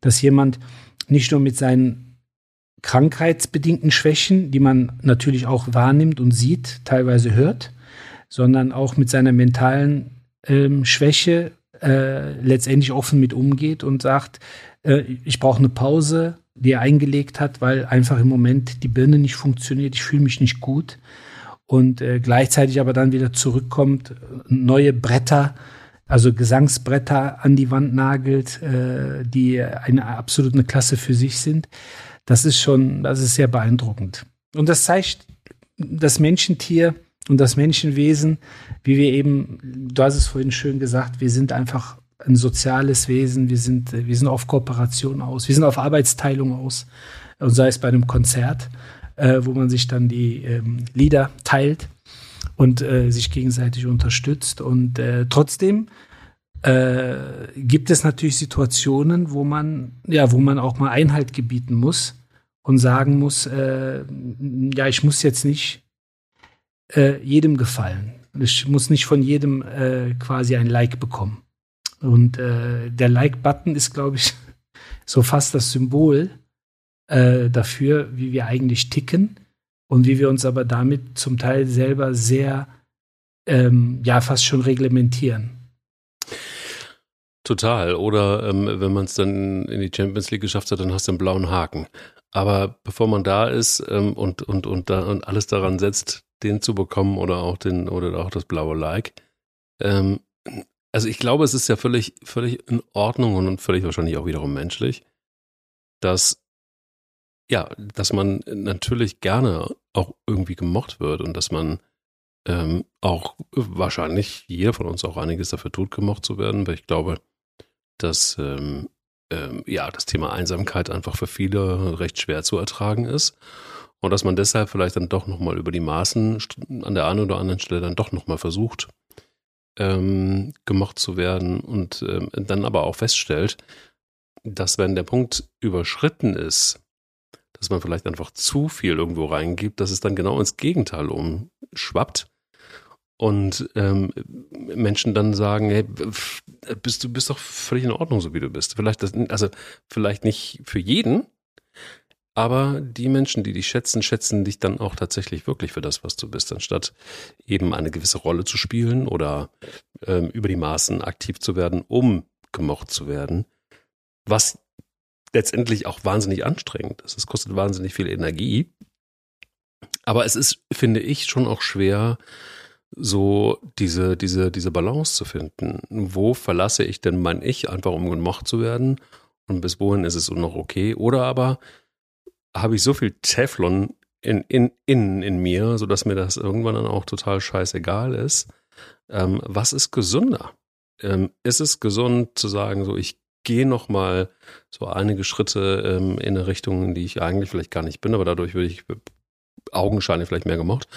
Speaker 3: dass jemand nicht nur mit seinen krankheitsbedingten Schwächen, die man natürlich auch wahrnimmt und sieht, teilweise hört, sondern auch mit seiner mentalen ähm, Schwäche äh, letztendlich offen mit umgeht und sagt, äh, ich brauche eine Pause, die er eingelegt hat, weil einfach im Moment die Birne nicht funktioniert, ich fühle mich nicht gut und äh, gleichzeitig aber dann wieder zurückkommt, neue Bretter, also Gesangsbretter an die Wand nagelt, äh, die eine absolute Klasse für sich sind. Das ist schon, das ist sehr beeindruckend. Und das zeigt das Menschentier und das Menschenwesen, wie wir eben, du hast es vorhin schön gesagt, wir sind einfach ein soziales Wesen, wir sind, wir sind auf Kooperation aus, wir sind auf Arbeitsteilung aus, und sei es bei einem Konzert, äh, wo man sich dann die ähm, Lieder teilt und äh, sich gegenseitig unterstützt. Und äh, trotzdem äh, gibt es natürlich Situationen, wo man, ja, wo man auch mal Einhalt gebieten muss und sagen muss, äh, ja, ich muss jetzt nicht äh, jedem gefallen. Ich muss nicht von jedem äh, quasi ein Like bekommen. Und äh, der Like-Button ist, glaube ich, so fast das Symbol äh, dafür, wie wir eigentlich ticken und wie wir uns aber damit zum Teil selber sehr, ähm, ja, fast schon reglementieren.
Speaker 2: Total. Oder ähm, wenn man es dann in die Champions League geschafft hat, dann hast du einen blauen Haken. Aber bevor man da ist ähm, und, und, und, da, und alles daran setzt, den zu bekommen oder auch den oder auch das blaue Like, ähm, also ich glaube, es ist ja völlig, völlig in Ordnung und völlig wahrscheinlich auch wiederum menschlich, dass ja, dass man natürlich gerne auch irgendwie gemocht wird und dass man ähm, auch wahrscheinlich jeder von uns auch einiges dafür tut, gemocht zu werden, weil ich glaube, dass ähm, ähm, ja das Thema Einsamkeit einfach für viele recht schwer zu ertragen ist und dass man deshalb vielleicht dann doch nochmal über die Maßen an der einen oder anderen Stelle dann doch nochmal versucht, ähm, gemocht zu werden und ähm, dann aber auch feststellt, dass wenn der Punkt überschritten ist, dass man vielleicht einfach zu viel irgendwo reingibt, dass es dann genau ins Gegenteil umschwappt und ähm, Menschen dann sagen, hey, bist du bist doch völlig in Ordnung, so wie du bist. Vielleicht das, also vielleicht nicht für jeden, aber die Menschen, die dich schätzen, schätzen dich dann auch tatsächlich wirklich für das, was du bist, anstatt eben eine gewisse Rolle zu spielen oder ähm, über die Maßen aktiv zu werden, um gemocht zu werden. Was letztendlich auch wahnsinnig anstrengend ist. Es kostet wahnsinnig viel Energie. Aber es ist, finde ich, schon auch schwer, so diese, diese, diese Balance zu finden. Wo verlasse ich denn mein Ich, einfach um gemocht zu werden? Und bis wohin ist es noch okay? Oder aber habe ich so viel Teflon in, in, in, in mir, sodass mir das irgendwann dann auch total scheißegal ist. Ähm, was ist gesünder? Ähm, ist es gesund zu sagen, so ich gehe noch mal so einige Schritte ähm, in eine Richtung, in die ich eigentlich vielleicht gar nicht bin, aber dadurch würde ich augenscheinlich vielleicht mehr gemocht.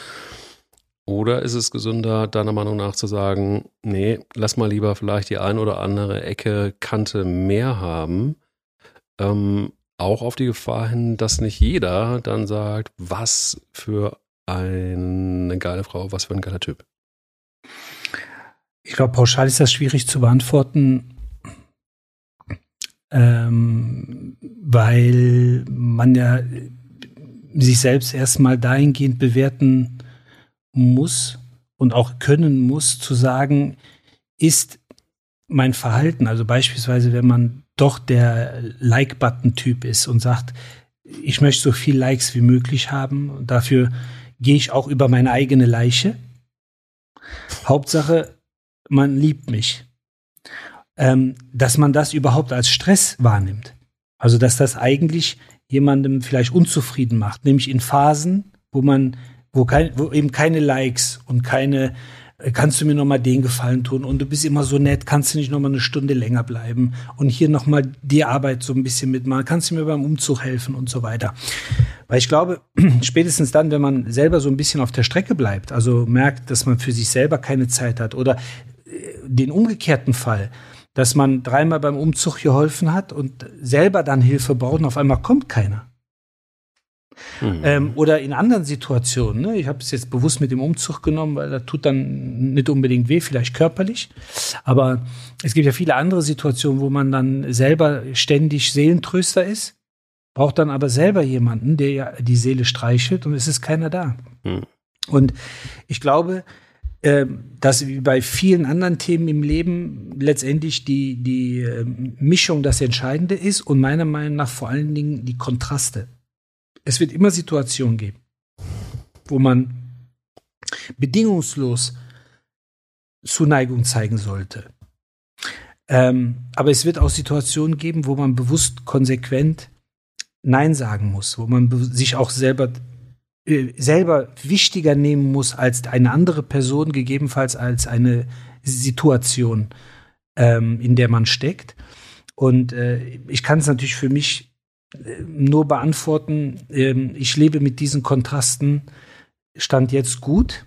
Speaker 2: Oder ist es gesünder, deiner Meinung nach zu sagen, nee, lass mal lieber vielleicht die ein oder andere Ecke, Kante mehr haben, ähm, auch auf die Gefahr hin, dass nicht jeder dann sagt, was für eine geile Frau, was für ein geiler Typ.
Speaker 3: Ich glaube, pauschal ist das schwierig zu beantworten ähm, weil man ja sich selbst erstmal dahingehend bewerten muss und auch können muss, zu sagen, ist mein Verhalten, also beispielsweise, wenn man doch der Like-Button-Typ ist und sagt, ich möchte so viel Likes wie möglich haben und dafür gehe ich auch über meine eigene Leiche. Hauptsache, man liebt mich ähm, dass man das überhaupt als Stress wahrnimmt. Also dass das eigentlich jemandem vielleicht unzufrieden macht, nämlich in Phasen, wo man, wo, kein, wo eben keine Likes und keine kannst du mir noch mal den Gefallen tun und du bist immer so nett, kannst du nicht noch mal eine Stunde länger bleiben und hier noch mal die Arbeit so ein bisschen mitmachen, kannst du mir beim Umzug helfen und so weiter. Weil ich glaube, spätestens dann, wenn man selber so ein bisschen auf der Strecke bleibt, also merkt, dass man für sich selber keine Zeit hat oder äh, den umgekehrten Fall, dass man dreimal beim Umzug geholfen hat und selber dann Hilfe braucht und auf einmal kommt keiner. Mhm. Ähm, oder in anderen Situationen. Ne? Ich habe es jetzt bewusst mit dem Umzug genommen, weil das tut dann nicht unbedingt weh, vielleicht körperlich. Aber es gibt ja viele andere Situationen, wo man dann selber ständig Seelentröster ist, braucht dann aber selber jemanden, der ja die Seele streichelt und es ist keiner da. Mhm. Und ich glaube, ähm, dass wie bei vielen anderen Themen im Leben letztendlich die, die ähm, Mischung das Entscheidende ist und meiner Meinung nach vor allen Dingen die Kontraste. Es wird immer Situationen geben, wo man bedingungslos Zuneigung zeigen sollte. Ähm, aber es wird auch Situationen geben, wo man bewusst konsequent Nein sagen muss, wo man sich auch selber äh, selber wichtiger nehmen muss als eine andere Person, gegebenenfalls als eine Situation, ähm, in der man steckt. Und äh, ich kann es natürlich für mich nur beantworten, ähm, ich lebe mit diesen Kontrasten, stand jetzt gut.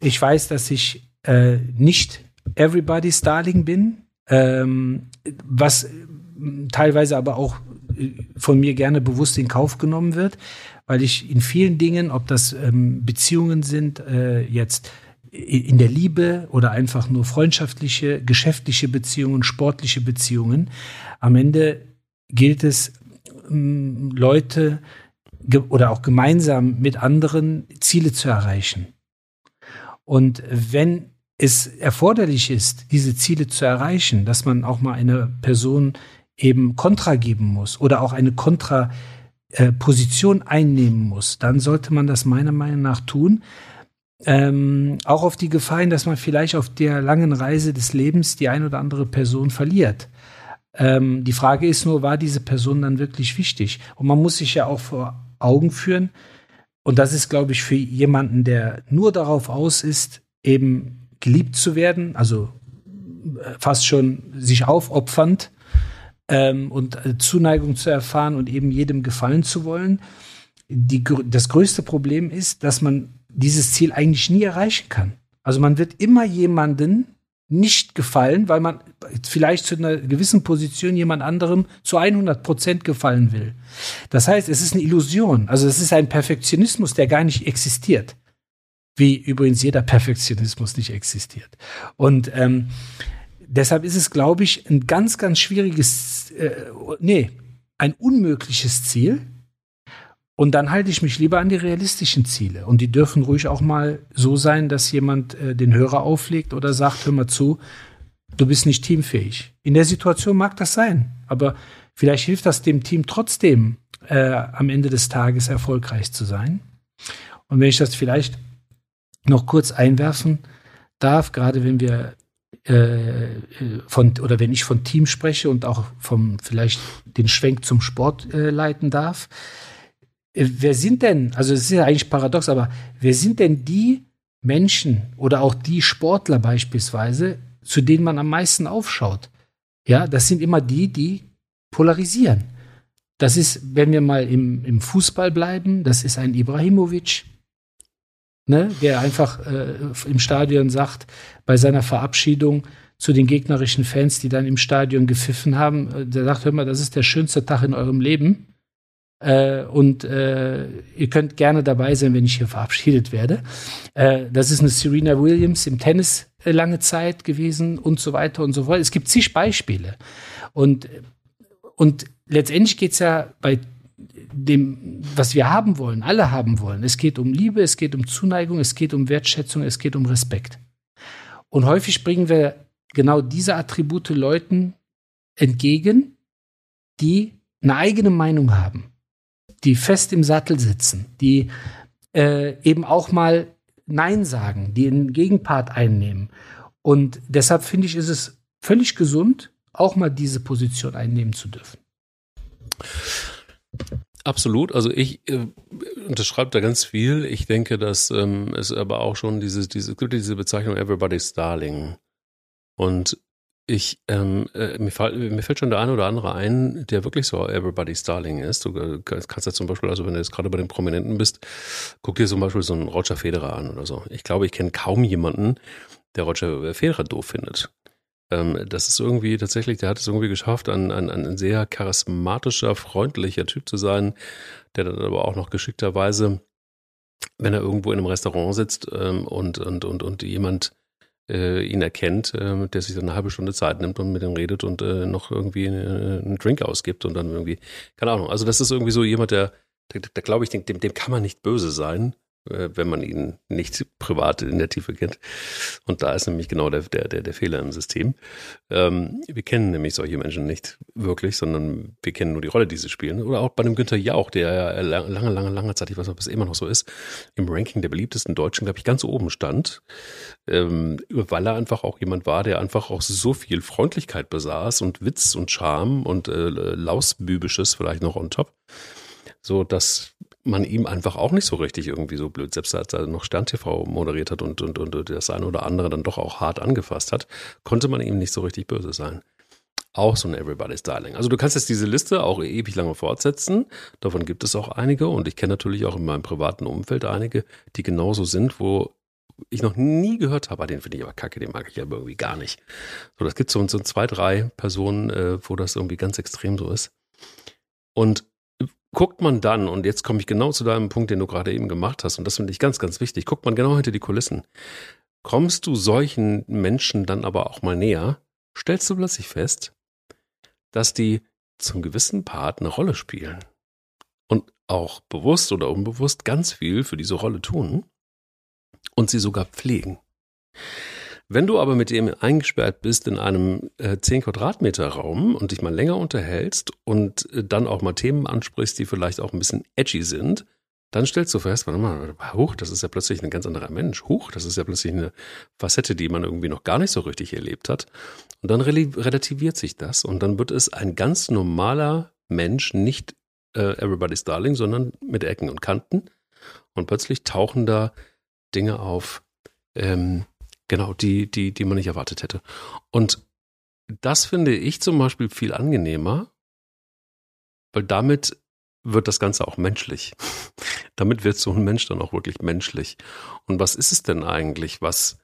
Speaker 3: Ich weiß, dass ich äh, nicht Everybody's Darling bin, ähm, was teilweise aber auch äh, von mir gerne bewusst in Kauf genommen wird, weil ich in vielen Dingen, ob das ähm, Beziehungen sind, äh, jetzt in der Liebe oder einfach nur freundschaftliche, geschäftliche Beziehungen, sportliche Beziehungen, am Ende gilt es, Leute oder auch gemeinsam mit anderen Ziele zu erreichen. Und wenn es erforderlich ist, diese Ziele zu erreichen, dass man auch mal einer Person eben Kontra geben muss oder auch eine Kontraposition einnehmen muss, dann sollte man das meiner Meinung nach tun. Ähm, auch auf die Gefahr hin, dass man vielleicht auf der langen Reise des Lebens die ein oder andere Person verliert. Ähm, die Frage ist nur, war diese Person dann wirklich wichtig? Und man muss sich ja auch vor Augen führen, und das ist, glaube ich, für jemanden, der nur darauf aus ist, eben geliebt zu werden, also äh, fast schon sich aufopfernd, ähm, und äh, Zuneigung zu erfahren und eben jedem gefallen zu wollen. Die, das größte Problem ist, dass man dieses Ziel eigentlich nie erreichen kann. Also man wird immer jemanden nicht gefallen, weil man vielleicht zu einer gewissen Position jemand anderem zu 100 Prozent gefallen will. Das heißt, es ist eine Illusion. Also es ist ein Perfektionismus, der gar nicht existiert. Wie übrigens jeder Perfektionismus nicht existiert. Und ähm, deshalb ist es, glaube ich, ein ganz, ganz schwieriges, äh, nee, ein unmögliches Ziel. Und dann halte ich mich lieber an die realistischen Ziele. Und die dürfen ruhig auch mal so sein, dass jemand äh, den Hörer auflegt oder sagt, hör mal zu, du bist nicht teamfähig. In der Situation mag das sein, aber vielleicht hilft das dem Team trotzdem, äh, am Ende des Tages erfolgreich zu sein. Und wenn ich das vielleicht noch kurz einwerfen darf, gerade wenn wir äh, von oder wenn ich von Team spreche und auch vom vielleicht den Schwenk zum Sport äh, leiten darf. Äh, wer sind denn, also es ist ja eigentlich paradox, aber wer sind denn die Menschen oder auch die Sportler beispielsweise, zu denen man am meisten aufschaut? Ja, das sind immer die, die polarisieren. Das ist, wenn wir mal im, im Fußball bleiben, das ist ein Ibrahimovic, ne, der einfach äh, im Stadion sagt, bei seiner Verabschiedung zu den gegnerischen Fans, die dann im Stadion gepfiffen haben, äh, der sagt, hör mal, das ist der schönste Tag in eurem Leben. Äh, und äh, ihr könnt gerne dabei sein, wenn ich hier verabschiedet werde. Äh, das ist eine Serena Williams im Tennis äh, lange Zeit gewesen und so weiter und so fort. Es gibt zig Beispiele. Und, und letztendlich geht es ja bei dem, was wir haben wollen, alle haben wollen. Es geht um Liebe, es geht um Zuneigung, es geht um Wertschätzung, es geht um Respekt. Und häufig bringen wir genau diese Attribute Leuten entgegen, die eine eigene Meinung haben, die fest im Sattel sitzen, die äh, eben auch mal Nein sagen, die einen Gegenpart einnehmen. Und deshalb finde ich, ist es völlig gesund, auch mal diese Position einnehmen zu dürfen.
Speaker 2: Absolut. Also ich äh, unterschreibe da ganz viel. Ich denke, dass ähm, es aber auch schon diese, diese, diese Bezeichnung Everybody's Darling. Und ich, ähm, äh, mir, fall, mir fällt schon der eine oder andere ein, der wirklich so Everybody's Darling ist. Du äh, kannst ja zum Beispiel, also wenn du jetzt gerade bei den Prominenten bist, guck dir zum Beispiel so einen Roger Federer an oder so. Ich glaube, ich kenne kaum jemanden, der Roger Federer doof findet. Ähm, das ist irgendwie tatsächlich, der hat es irgendwie geschafft, ein, ein, ein sehr charismatischer, freundlicher Typ zu sein, der dann aber auch noch geschickterweise, wenn er irgendwo in einem Restaurant sitzt ähm, und, und, und, und jemand äh, ihn erkennt, äh, der sich dann eine halbe Stunde Zeit nimmt und mit ihm redet und äh, noch irgendwie eine, einen Drink ausgibt und dann irgendwie, keine Ahnung. Also das ist irgendwie so jemand, der, der glaube ich, dem, dem kann man nicht böse sein, äh, wenn man ihn nicht privat in der Tiefe kennt. Und da ist nämlich genau der, der, der, der Fehler im System. Ähm, wir kennen nämlich solche Menschen nicht wirklich, sondern wir kennen nur die Rolle, die sie spielen. Oder auch bei dem Günther Jauch, der ja lange, lange, lange Zeit, ich weiß nicht, ob es immer noch so ist, im Ranking der beliebtesten Deutschen, glaube ich, ganz oben stand, ähm, weil er einfach auch jemand war, der einfach auch so viel Freundlichkeit besaß und Witz und Charme und äh, Lausbübisches vielleicht noch on top so dass man ihm einfach auch nicht so richtig irgendwie so blöd, selbst als er noch Stern TV moderiert hat und, und, und das eine oder andere dann doch auch hart angefasst hat, konnte man ihm nicht so richtig böse sein. Auch so ein Everybody's Darling. Also du kannst jetzt diese Liste auch ewig lange fortsetzen. Davon gibt es auch einige und ich kenne natürlich auch in meinem privaten Umfeld einige, die genauso sind, wo ich noch nie gehört habe, ah, den finde ich aber kacke, den mag ich aber irgendwie gar nicht. So, das gibt so, so zwei, drei Personen, äh, wo das irgendwie ganz extrem so ist. Und guckt man dann, und jetzt komme ich genau zu deinem Punkt, den du gerade eben gemacht hast, und das finde ich ganz, ganz wichtig, guckt man genau hinter die Kulissen. Kommst du solchen Menschen dann aber auch mal näher, stellst du plötzlich fest, dass die zum gewissen Part eine Rolle spielen und auch bewusst oder unbewusst ganz viel für diese Rolle tun und sie sogar pflegen. Wenn du aber mit dem eingesperrt bist in einem äh, 10 Quadratmeter Raum und dich mal länger unterhältst und äh, dann auch mal Themen ansprichst, die vielleicht auch ein bisschen edgy sind, dann stellst du fest, warte mal, huch, das ist ja plötzlich ein ganz anderer Mensch. Huch, das ist ja plötzlich eine Facette, die man irgendwie noch gar nicht so richtig erlebt hat. Und dann relativiert sich das und dann wird es ein ganz normaler Mensch, nicht äh, Everybody's Darling, sondern mit Ecken und Kanten. Und plötzlich tauchen da Dinge auf, ähm, Genau, die, die, die man nicht erwartet hätte. Und das finde ich zum Beispiel viel angenehmer, weil damit wird das Ganze auch menschlich. damit wird so ein Mensch dann auch wirklich menschlich. Und was ist es denn eigentlich, was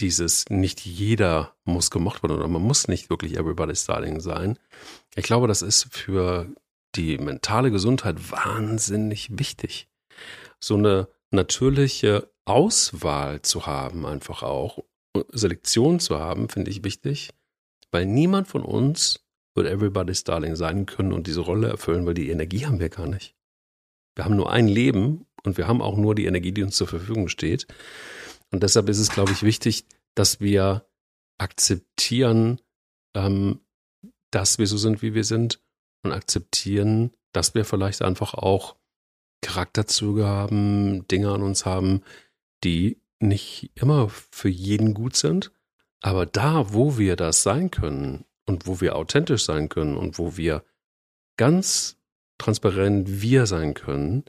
Speaker 2: dieses nicht jeder muss gemocht werden oder man muss nicht wirklich everybody's darling sein. Ich glaube, das ist für die mentale Gesundheit wahnsinnig wichtig. So eine natürliche Auswahl zu haben, einfach auch. Selektion zu haben, finde ich wichtig, weil niemand von uns wird Everybody's Darling sein können und diese Rolle erfüllen, weil die Energie haben wir gar nicht. Wir haben nur ein Leben und wir haben auch nur die Energie, die uns zur Verfügung steht. Und deshalb ist es, glaube ich, wichtig, dass wir akzeptieren, ähm, dass wir so sind, wie wir sind und akzeptieren, dass wir vielleicht einfach auch Charakterzüge haben, Dinge an uns haben, die nicht immer für jeden gut sind, aber da, wo wir das sein können und wo wir authentisch sein können und wo wir ganz transparent wir sein können,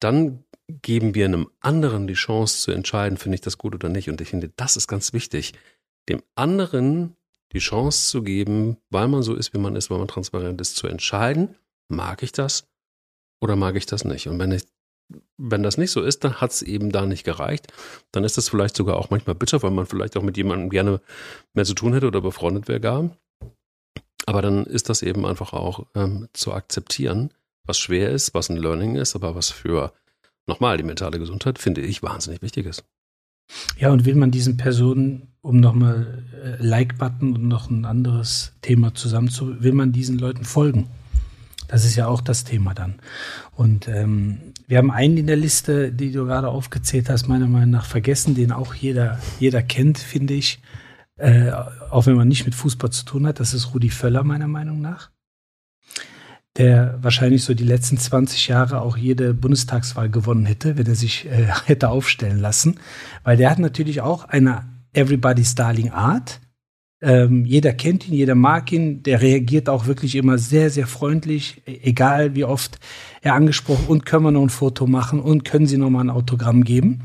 Speaker 2: dann geben wir einem anderen die Chance zu entscheiden, finde ich das gut oder nicht. Und ich finde, das ist ganz wichtig, dem anderen die Chance zu geben, weil man so ist, wie man ist, weil man transparent ist, zu entscheiden, mag ich das oder mag ich das nicht. Und wenn ich wenn das nicht so ist, dann hat es eben da nicht gereicht. Dann ist das vielleicht sogar auch manchmal bitter, weil man vielleicht auch mit jemandem gerne mehr zu tun hätte oder befreundet wäre gar. Aber dann ist das eben einfach auch ähm, zu akzeptieren, was schwer ist, was ein Learning ist, aber was für nochmal die mentale Gesundheit, finde ich, wahnsinnig wichtig ist.
Speaker 3: Ja, und will man diesen Personen, um nochmal äh, Like-Button und noch ein anderes Thema zusammen zu, will man diesen Leuten folgen? Das ist ja auch das Thema dann. Und ähm, wir haben einen in der Liste, die du gerade aufgezählt hast, meiner Meinung nach vergessen, den auch jeder, jeder kennt, finde ich. Äh, auch wenn man nicht mit Fußball zu tun hat. Das ist Rudi Völler, meiner Meinung nach. Der wahrscheinlich so die letzten 20 Jahre auch jede Bundestagswahl gewonnen hätte, wenn er sich äh, hätte aufstellen lassen. Weil der hat natürlich auch eine Everybody's Darling Art ähm, jeder kennt ihn, jeder mag ihn. Der reagiert auch wirklich immer sehr, sehr freundlich, e-, egal wie oft er angesprochen und können wir noch ein Foto machen und können Sie noch mal ein Autogramm geben.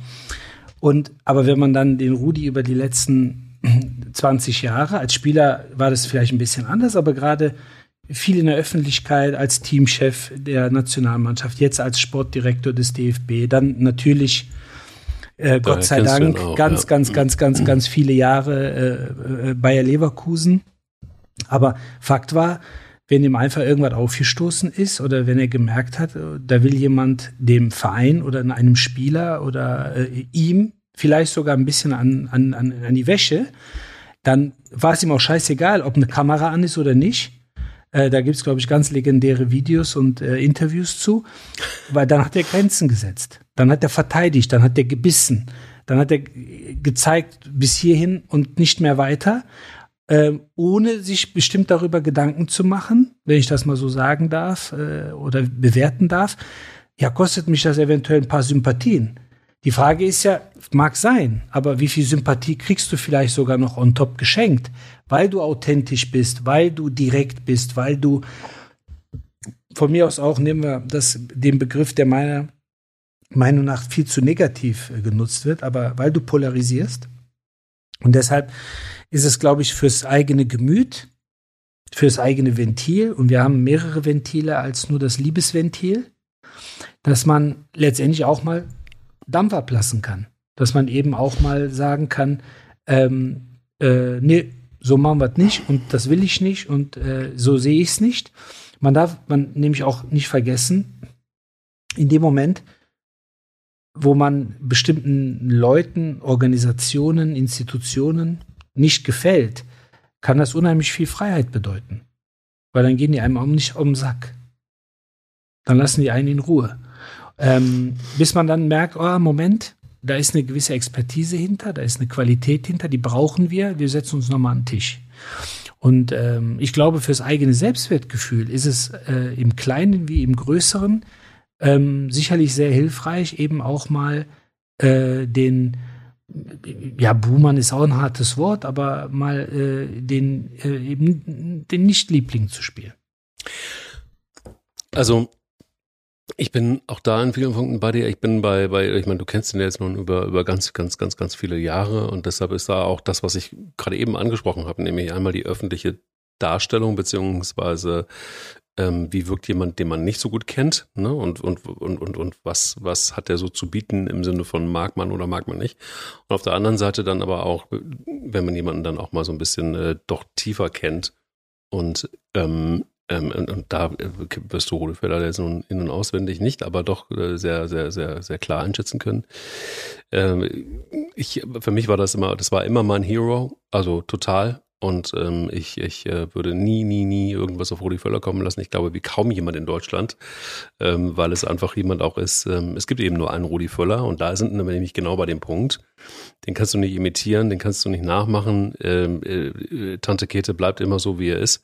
Speaker 3: Und aber wenn man dann den Rudi über die letzten 20 Jahre als Spieler war das vielleicht ein bisschen anders, aber gerade viel in der Öffentlichkeit als Teamchef der Nationalmannschaft, jetzt als Sportdirektor des DFB, dann natürlich äh, Gott sei Dank auch, ganz, ja. ganz, ganz, ganz, mhm. ganz viele Jahre äh, äh, Bayer Leverkusen. Aber Fakt war, wenn ihm einfach irgendwas aufgestoßen ist oder wenn er gemerkt hat, da will jemand dem Verein oder einem Spieler oder äh, ihm vielleicht sogar ein bisschen an, an, an, an die Wäsche, dann war es ihm auch scheißegal, ob eine Kamera an ist oder nicht. Äh, da gibt es, glaube ich, ganz legendäre Videos und äh, Interviews zu, weil dann hat er Grenzen gesetzt. Dann hat er verteidigt, dann hat er gebissen, dann hat er gezeigt bis hierhin und nicht mehr weiter, äh, ohne sich bestimmt darüber Gedanken zu machen, wenn ich das mal so sagen darf äh, oder bewerten darf. Ja, kostet mich das eventuell ein paar Sympathien. Die Frage ist ja, mag sein, aber wie viel Sympathie kriegst du vielleicht sogar noch on top geschenkt, weil du authentisch bist, weil du direkt bist, weil du von mir aus auch nehmen wir das, den Begriff, der meiner Meinung nach viel zu negativ äh, genutzt wird, aber weil du polarisierst. Und deshalb ist es, glaube ich, fürs eigene Gemüt, fürs eigene Ventil, und wir haben mehrere Ventile als nur das Liebesventil, dass man letztendlich auch mal Dampf ablassen kann. Dass man eben auch mal sagen kann, ähm, äh, nee, so machen wir es nicht und das will ich nicht und äh, so sehe ich es nicht. Man darf man nämlich auch nicht vergessen, in dem Moment, wo man bestimmten Leuten, Organisationen, Institutionen nicht gefällt, kann das unheimlich viel Freiheit bedeuten. Weil dann gehen die einem auch nicht um den Sack. Dann lassen die einen in Ruhe. Ähm, bis man dann merkt, oh, Moment, da ist eine gewisse Expertise hinter, da ist eine Qualität hinter, die brauchen wir, wir setzen uns nochmal an den Tisch. Und ähm, ich glaube, fürs eigene Selbstwertgefühl ist es äh, im Kleinen wie im Größeren ähm, sicherlich sehr hilfreich, eben auch mal äh, den, ja, Buhmann ist auch ein hartes Wort, aber mal äh, den, äh, eben den Nicht-Liebling zu spielen.
Speaker 2: Also ich bin auch da in vielen Punkten bei dir. Ich bin bei, bei ich meine, du kennst ihn jetzt nun über, über ganz, ganz, ganz, ganz viele Jahre und deshalb ist da auch das, was ich gerade eben angesprochen habe, nämlich einmal die öffentliche Darstellung beziehungsweise ähm, wie wirkt jemand, den man nicht so gut kennt, ne? Und, und, und, und, und was, was hat der so zu bieten im Sinne von mag man oder mag man nicht. Und auf der anderen Seite dann aber auch, wenn man jemanden dann auch mal so ein bisschen äh, doch tiefer kennt und ähm, ähm, und, und, da äh, wirst du Rodefeller jetzt nun in- und auswendig nicht, aber doch äh, sehr, sehr, sehr, sehr klar einschätzen können. Ähm, ich, für mich war das immer, das war immer mein Hero, also total. Und ähm, ich, ich äh, würde nie, nie, nie irgendwas auf Rudi Völler kommen lassen. Ich glaube, wie kaum jemand in Deutschland, ähm, weil es einfach jemand auch ist. Ähm, es gibt eben nur einen Rudi Völler und da sind wir nämlich genau bei dem Punkt. Den kannst du nicht imitieren, den kannst du nicht nachmachen. Ähm, äh, Tante Kete bleibt immer so, wie er ist.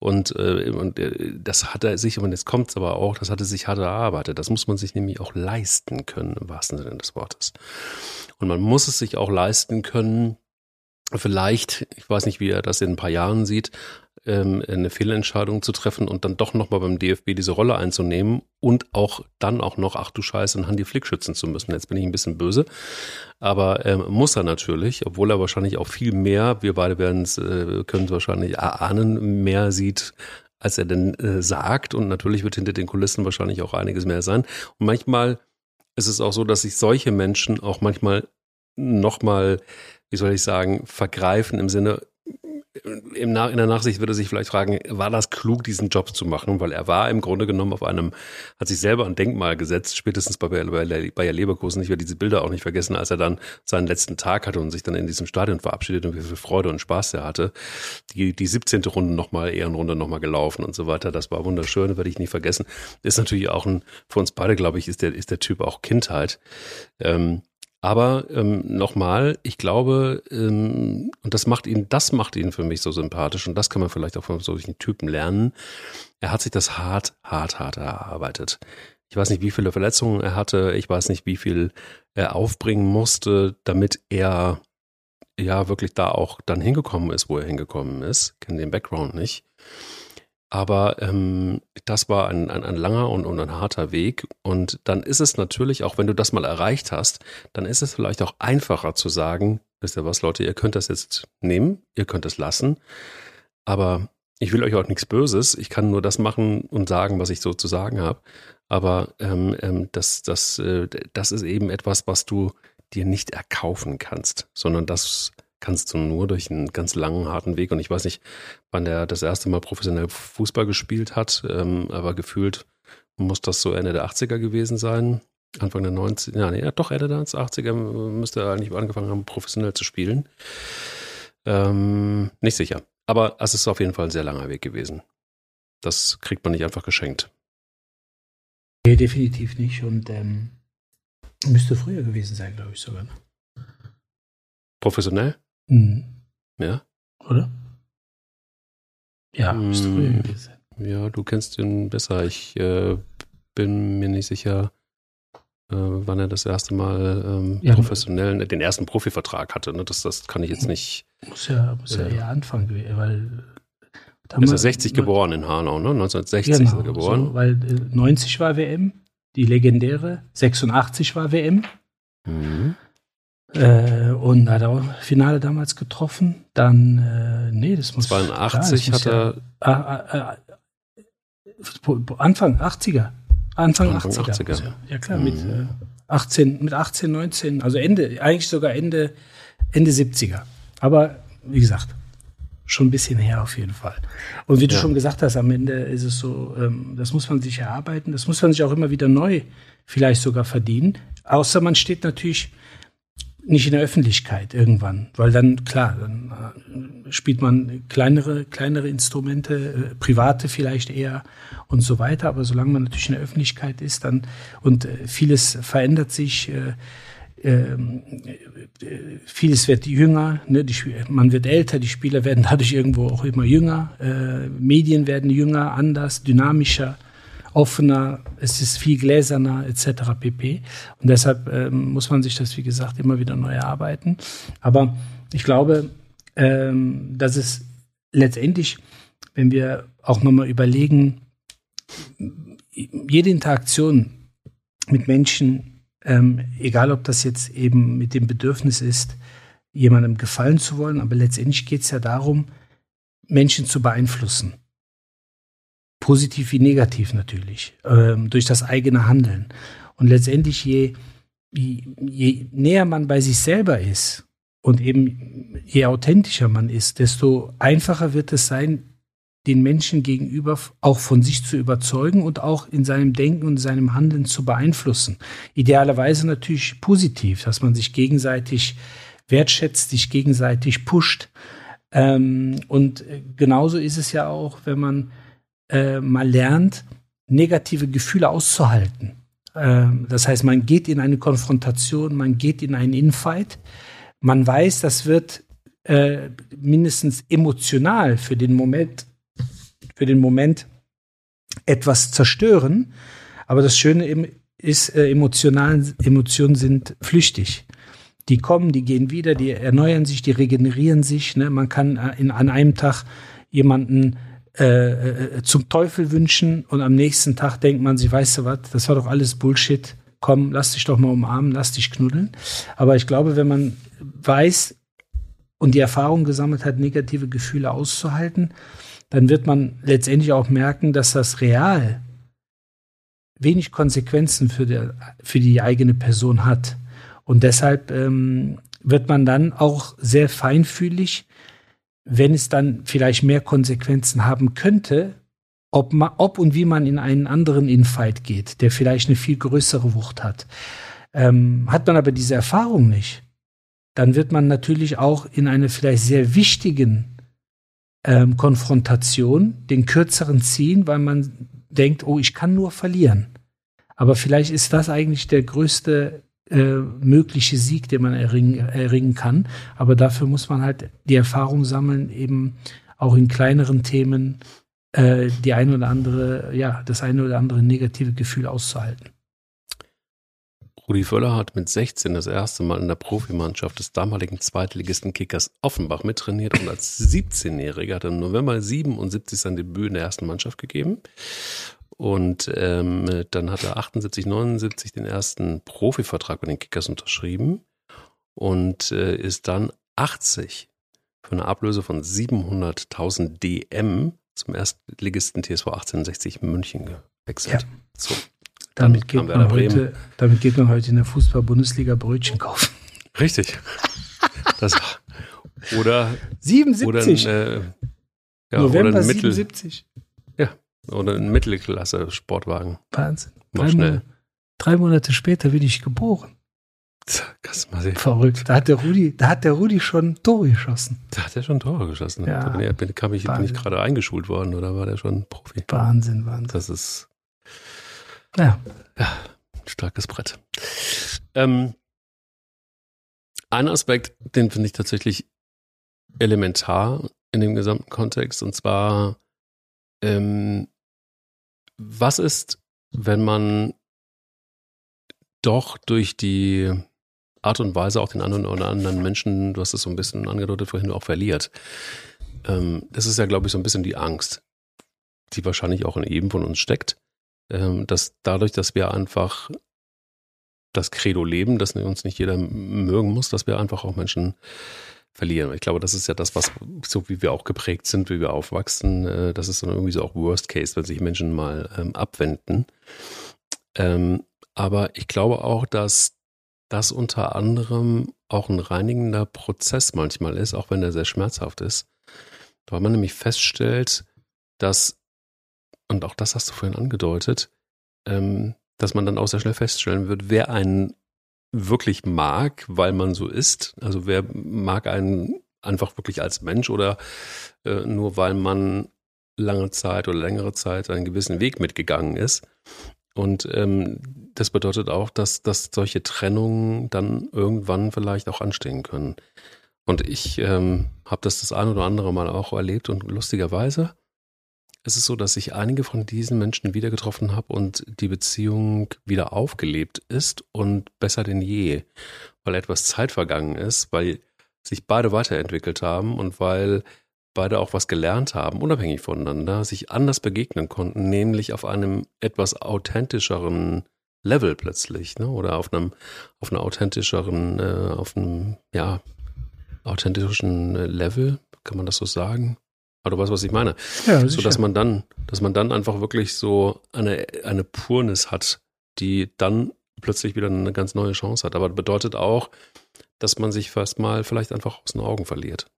Speaker 2: Und, äh, und äh, das hat er sich, und jetzt kommt es aber auch, das hatte sich hart erarbeitet. Das muss man sich nämlich auch leisten können, im wahrsten Sinne des Wortes. Und man muss es sich auch leisten können, vielleicht, ich weiß nicht, wie er das in ein paar Jahren sieht, ähm, eine Fehlentscheidung zu treffen und dann doch nochmal beim DFB diese Rolle einzunehmen und auch dann auch noch, ach du Scheiße, einen Handy Flick schützen zu müssen. Jetzt bin ich ein bisschen böse, aber ähm, muss er natürlich, obwohl er wahrscheinlich auch viel mehr, wir beide werden es, äh, können es wahrscheinlich erahnen, mehr sieht, als er denn äh, sagt und natürlich wird hinter den Kulissen wahrscheinlich auch einiges mehr sein. Und manchmal ist es auch so, dass sich solche Menschen auch manchmal nochmal wie soll ich sagen, vergreifen im Sinne, im in der Nachsicht würde sich vielleicht fragen, war das klug, diesen Job zu machen? Weil er war im Grunde genommen auf einem, hat sich selber ein Denkmal gesetzt, spätestens bei Bayer Leverkusen. Ich werde diese Bilder auch nicht vergessen, als er dann seinen letzten Tag hatte und sich dann in diesem Stadion verabschiedet und wie viel Freude und Spaß er hatte. Die, die 17. Runde nochmal, Ehrenrunde nochmal gelaufen und so weiter. Das war wunderschön, werde ich nie vergessen. Ist natürlich auch ein, für uns beide, glaube ich, ist der, ist der Typ auch Kindheit. Ähm, aber ähm, nochmal, ich glaube, ähm, und das macht ihn, das macht ihn für mich so sympathisch und das kann man vielleicht auch von solchen Typen lernen. Er hat sich das hart, hart, hart erarbeitet. Ich weiß nicht, wie viele Verletzungen er hatte. Ich weiß nicht, wie viel er aufbringen musste, damit er ja wirklich da auch dann hingekommen ist, wo er hingekommen ist. Kenne den Background nicht. Aber ähm, das war ein, ein, ein langer und, und ein harter Weg. Und dann ist es natürlich, auch wenn du das mal erreicht hast, dann ist es vielleicht auch einfacher zu sagen, wisst ihr was, Leute, ihr könnt das jetzt nehmen, ihr könnt es lassen. Aber ich will euch auch nichts Böses. Ich kann nur das machen und sagen, was ich so zu sagen habe. Aber ähm, ähm, das, das, äh, das ist eben etwas, was du dir nicht erkaufen kannst, sondern das kannst du nur durch einen ganz langen, harten Weg. Und ich weiß nicht, wann der das erste Mal professionell Fußball gespielt hat, ähm, aber gefühlt muss das so Ende der 80er gewesen sein. Anfang der 90er, ja, nee, doch Ende der 80er müsste er eigentlich angefangen haben, professionell zu spielen. Ähm, nicht sicher. Aber es ist auf jeden Fall ein sehr langer Weg gewesen. Das kriegt man nicht einfach geschenkt.
Speaker 3: Nee, definitiv nicht. Und ähm, müsste früher gewesen sein, glaube ich sogar. Ne?
Speaker 2: Professionell?
Speaker 3: Mhm.
Speaker 2: Ja.
Speaker 3: Oder? Ja, sein.
Speaker 2: Ja, du kennst ihn besser. Ich äh, bin mir nicht sicher, äh, wann er das erste Mal ähm,
Speaker 3: Ja.
Speaker 2: professionellen, den ersten Profivertrag hatte. Ne? Das, das kann ich jetzt nicht.
Speaker 3: Muss ja, muss ja, eher Anfang gewesen, weil. da
Speaker 2: Ist er 60 geboren in Hanau, ne? 1960 ist
Speaker 3: Genau,
Speaker 2: er geboren.
Speaker 3: so, weil äh, 90 war WM, die legendäre, 86 war WM.
Speaker 2: Mhm.
Speaker 3: Äh, und hat auch Finale damals getroffen. Dann, äh, nee, das muss.
Speaker 2: 82
Speaker 3: klar, das
Speaker 2: hat er,
Speaker 3: Ja, ah, ah, ah, Anfang 80er. Anfang,
Speaker 2: Anfang
Speaker 3: 80er.
Speaker 2: 80er.
Speaker 3: muss Ja, ja klar, mit,
Speaker 2: Mhm.
Speaker 3: äh, 18, mit 18, 19, also Ende, eigentlich sogar Ende, Ende 70er. Aber wie gesagt, schon ein bisschen her auf jeden Fall. Und wie du
Speaker 2: Ja.
Speaker 3: schon gesagt hast, am Ende ist es so, ähm, das muss man sich erarbeiten, das muss man sich auch immer wieder neu vielleicht sogar verdienen. Außer man steht natürlich nicht in der Öffentlichkeit irgendwann, weil dann, klar, dann äh, spielt man kleinere, kleinere Instrumente, äh, private vielleicht eher und so weiter, aber solange man natürlich in der Öffentlichkeit ist, dann und äh, vieles verändert sich, äh, ähm, äh, vieles wird jünger, ne? man wird älter, die Spieler werden dadurch irgendwo auch immer jünger, Medien werden jünger, anders, dynamischer, offener, es ist viel gläserner etc. pp. Und deshalb ähm, muss man sich das, wie gesagt, immer wieder neu erarbeiten. Aber ich glaube, ähm, dass es letztendlich, wenn wir auch nochmal überlegen, jede Interaktion mit Menschen, ähm, egal ob das jetzt eben mit dem Bedürfnis ist, jemandem gefallen zu wollen, aber letztendlich geht es ja darum, Menschen zu beeinflussen. Positiv wie negativ natürlich, ähm, durch das eigene Handeln. Und letztendlich, je, je, näher man bei sich selber ist und eben je authentischer man ist, desto einfacher wird es sein, den Menschen gegenüber auch von sich zu überzeugen und auch in seinem Denken und seinem Handeln zu beeinflussen. Idealerweise natürlich positiv, dass man sich gegenseitig wertschätzt, sich gegenseitig pusht. Ähm, und äh, genauso ist es ja auch, wenn man äh, mal lernt, negative Gefühle auszuhalten. Ähm, das heißt, man geht in eine Konfrontation, man geht in einen Infight. Man weiß, das wird äh, mindestens emotional für den Moment, für den Moment etwas zerstören. Aber das Schöne ist, äh, emotionalen, Emotionen sind flüchtig. Die kommen, die gehen wieder, die erneuern sich, die regenerieren sich. Ne? Man kann äh, in, an einem Tag jemanden äh, äh, zum Teufel wünschen und am nächsten Tag denkt man sich, weißt du was, das war doch alles Bullshit. Komm, lass dich doch mal umarmen, lass dich knuddeln. Aber ich glaube, wenn man weiß und die Erfahrung gesammelt hat, negative Gefühle auszuhalten, dann wird man letztendlich auch merken, dass das real wenig Konsequenzen für, der, für die eigene Person hat. Und deshalb ähm, wird man dann auch sehr feinfühlig, wenn es dann vielleicht mehr Konsequenzen haben könnte, ob, ma, ob und wie man in einen anderen Infight geht, der vielleicht eine viel größere Wucht hat. Ähm, hat man aber diese Erfahrung nicht, dann wird man natürlich auch in einer vielleicht sehr wichtigen ähm, Konfrontation den kürzeren ziehen, weil man denkt, oh, ich kann nur verlieren. Aber vielleicht ist das eigentlich der größte äh, mögliche Sieg, den man erringen, erringen kann. Aber dafür muss man halt die Erfahrung sammeln, eben auch in kleineren Themen äh, die eine oder andere, ja, das eine oder andere negative Gefühl auszuhalten.
Speaker 2: Rudi Völler hat mit 16 das erste Mal in der Profimannschaft des damaligen Zweitligisten Kickers Offenbach mittrainiert und als 17-Jähriger hat er im November 77 sein Debüt in der ersten Mannschaft gegeben. Und ähm, dann hat er 78, 79 den ersten Profivertrag bei den Kickers unterschrieben und äh, ist dann 80 für eine Ablöse von 700.000 DM zum Erstligisten TSV 1860 München gewechselt.
Speaker 3: Ja.
Speaker 2: So,
Speaker 3: Damit geht, man heute, damit geht man heute in der Fußball-Bundesliga Brötchen kaufen.
Speaker 2: richtig. Das war, oder
Speaker 3: 77.
Speaker 2: Oder ein, äh, ja,
Speaker 3: November
Speaker 2: oder ein Mittel,
Speaker 3: 77.
Speaker 2: oder ein Mittelklasse-Sportwagen.
Speaker 3: Wahnsinn. Drei,
Speaker 2: schnell.
Speaker 3: Monate, drei Monate später bin ich geboren. Das mal sehen. Verrückt. Da hat der Rudi, da hat der Rudi schon Tore geschossen.
Speaker 2: Da hat er schon Tore geschossen. Ja. Da bin, kam ich, bin ich gerade eingeschult worden oder war der schon Profi?
Speaker 3: Wahnsinn, Wahnsinn.
Speaker 2: Das ist ja, ja starkes Brett. Ähm, ein Aspekt, den finde ich tatsächlich elementar in dem gesamten Kontext, und zwar, ähm, was ist, wenn man doch durch die Art und Weise auch den anderen oder anderen Menschen, du hast es so ein bisschen angedeutet vorhin, auch verliert. Ähm, das ist ja, glaube ich, so ein bisschen die Angst, die wahrscheinlich auch in jedem von uns steckt, ähm, dass dadurch, dass wir einfach das Credo leben, dass uns nicht jeder mögen muss, dass wir einfach auch Menschen verlieren. Ich glaube, das ist ja das, was, so wie wir auch geprägt sind, wie wir aufwachsen, äh, das ist dann irgendwie so auch Worst Case, wenn sich Menschen mal ähm, abwenden. Ähm, aber ich glaube auch, dass das unter anderem auch ein reinigender Prozess manchmal ist, auch wenn der sehr schmerzhaft ist. Weil man nämlich feststellt, dass, und auch das hast du vorhin angedeutet, ähm, dass man dann auch sehr schnell feststellen wird, wer einen wirklich mag, weil man so ist. Also wer mag einen einfach wirklich als Mensch oder äh, nur weil man lange Zeit oder längere Zeit einen gewissen Weg mitgegangen ist. Und ähm, das bedeutet auch, dass, dass solche Trennungen dann irgendwann vielleicht auch anstehen können. Und ich ähm, habe das das ein oder andere Mal auch erlebt und lustigerweise es ist so, dass ich einige von diesen Menschen wieder getroffen habe und die Beziehung wieder aufgelebt ist und besser denn je, weil etwas Zeit vergangen ist, weil sich beide weiterentwickelt haben und weil beide auch was gelernt haben, unabhängig voneinander, sich anders begegnen konnten, nämlich auf einem etwas authentischeren Level plötzlich, ne? Oder auf einem, auf einer authentischeren, äh, auf einem, ja, authentischen Level, kann man das so sagen? Aber du weißt, was ich meine. Ja, so dass man dann, dass man dann einfach wirklich so eine, eine Purnis hat, die dann plötzlich wieder eine ganz neue Chance hat. Aber bedeutet auch, dass man sich fast mal vielleicht einfach aus den Augen verliert.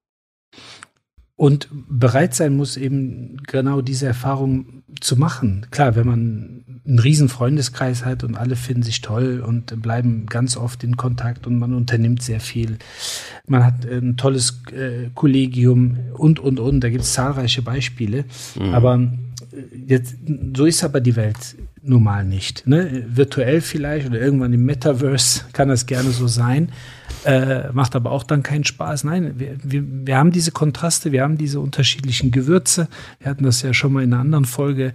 Speaker 3: Und bereit sein muss, eben genau diese Erfahrung zu machen. Klar, wenn man einen riesen Freundeskreis hat und alle finden sich toll und bleiben ganz oft in Kontakt und man unternimmt sehr viel. Man hat ein tolles äh, Kollegium und, und, und. Da gibt es zahlreiche Beispiele. Mhm. Aber äh, jetzt, so ist aber die Welt nun mal nicht. Ne? Virtuell vielleicht oder irgendwann im Metaverse kann das gerne so sein. Äh, macht aber auch dann keinen Spaß. Nein, wir, wir, wir haben diese Kontraste, wir haben diese unterschiedlichen Gewürze. Wir hatten das ja schon mal in einer anderen Folge,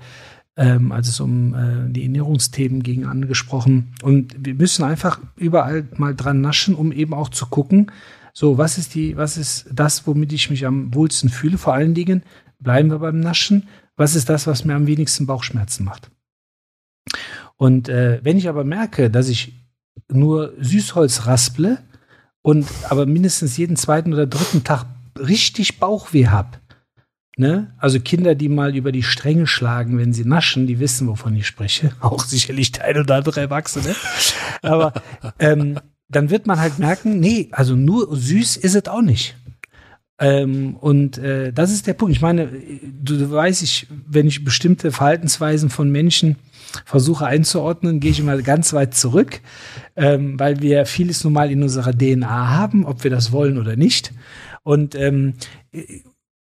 Speaker 3: ähm, als es um äh, die Ernährungsthemen ging, angesprochen. Und wir müssen einfach überall mal dran naschen, um eben auch zu gucken, so, was ist die, was ist das, womit ich mich am wohlsten fühle? Vor allen Dingen bleiben wir beim Naschen. Was ist das, was mir am wenigsten Bauchschmerzen macht? Und äh, wenn ich aber merke, dass ich nur Süßholz rasple und aber mindestens jeden zweiten oder dritten Tag richtig Bauchweh habe, ne? Also Kinder, die mal über die Stränge schlagen, wenn sie naschen, die wissen, wovon ich spreche. Auch sicherlich der ein oder andere Erwachsene. aber ähm, dann wird man halt merken, nee, also nur süß ist es auch nicht. Ähm, und äh, das ist der Punkt. Ich meine, du, du weißt, ich, wenn ich bestimmte Verhaltensweisen von Menschen versuche einzuordnen, gehe ich immer ganz weit zurück, ähm, weil wir vieles nun mal in unserer DNA haben, ob wir das wollen oder nicht. Und ähm,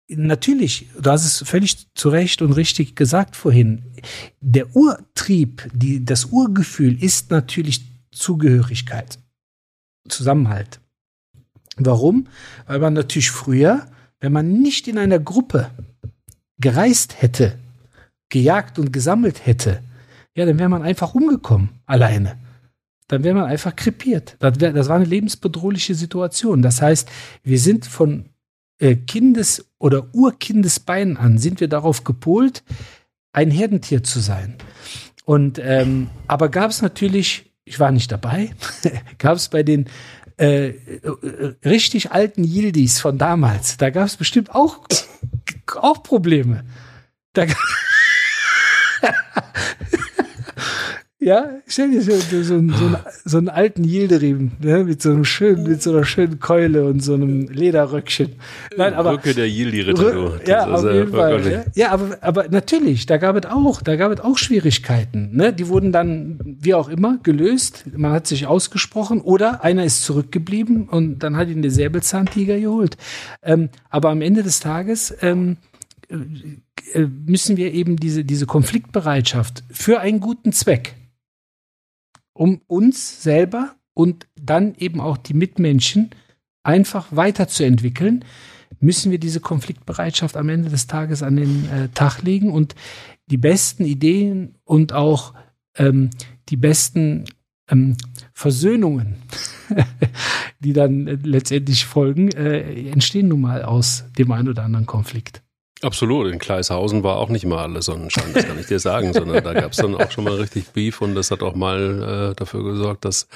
Speaker 3: natürlich, du hast es völlig zu Recht und richtig gesagt vorhin, der Urtrieb, die, das Urgefühl ist natürlich Zugehörigkeit, Zusammenhalt. Warum? Weil man natürlich früher, wenn man nicht in einer Gruppe gereist hätte, gejagt und gesammelt hätte, ja, dann wäre man einfach umgekommen, alleine. Dann wäre man einfach krepiert. Das, wär, das war eine lebensbedrohliche Situation. Das heißt, wir sind von äh, Kindes- oder Urkindesbeinen an, sind wir darauf gepolt, ein Herdentier zu sein. Und ähm, aber gab es natürlich, ich war nicht dabei, gab es bei den äh, äh, richtig alten Yildis von damals, da gab es bestimmt auch, auch Probleme. Da Ja, stell dir so, so, so, so, so einen alten Yildirim, ne, mit so einem schönen, mit so einer schönen Keule und so einem Lederröckchen.
Speaker 2: Nein, aber. Rücke der Yildi-Ritter,
Speaker 3: Ja, auf jeden Fall. Ja, ja, aber, aber natürlich, da gab es auch, da gab es auch Schwierigkeiten, ne, die wurden dann, wie auch immer, gelöst. Man hat sich ausgesprochen oder einer ist zurückgeblieben und dann hat ihn der Säbelzahntiger geholt. Ähm, aber am Ende des Tages, ähm, äh, müssen wir eben diese, diese Konfliktbereitschaft für einen guten Zweck um uns selber und dann eben auch die Mitmenschen einfach weiterzuentwickeln, müssen wir diese Konfliktbereitschaft am Ende des Tages an den äh, Tag legen und die besten Ideen und auch ähm, die besten ähm, Versöhnungen, die dann äh, letztendlich folgen, äh, entstehen nun mal aus dem einen oder anderen Konflikt.
Speaker 2: Absolut, in Kleishausen war auch nicht mal alles Sonnenschein, das kann ich dir sagen, sondern da gab es dann auch schon mal richtig Beef und das hat auch mal äh, dafür gesorgt, dass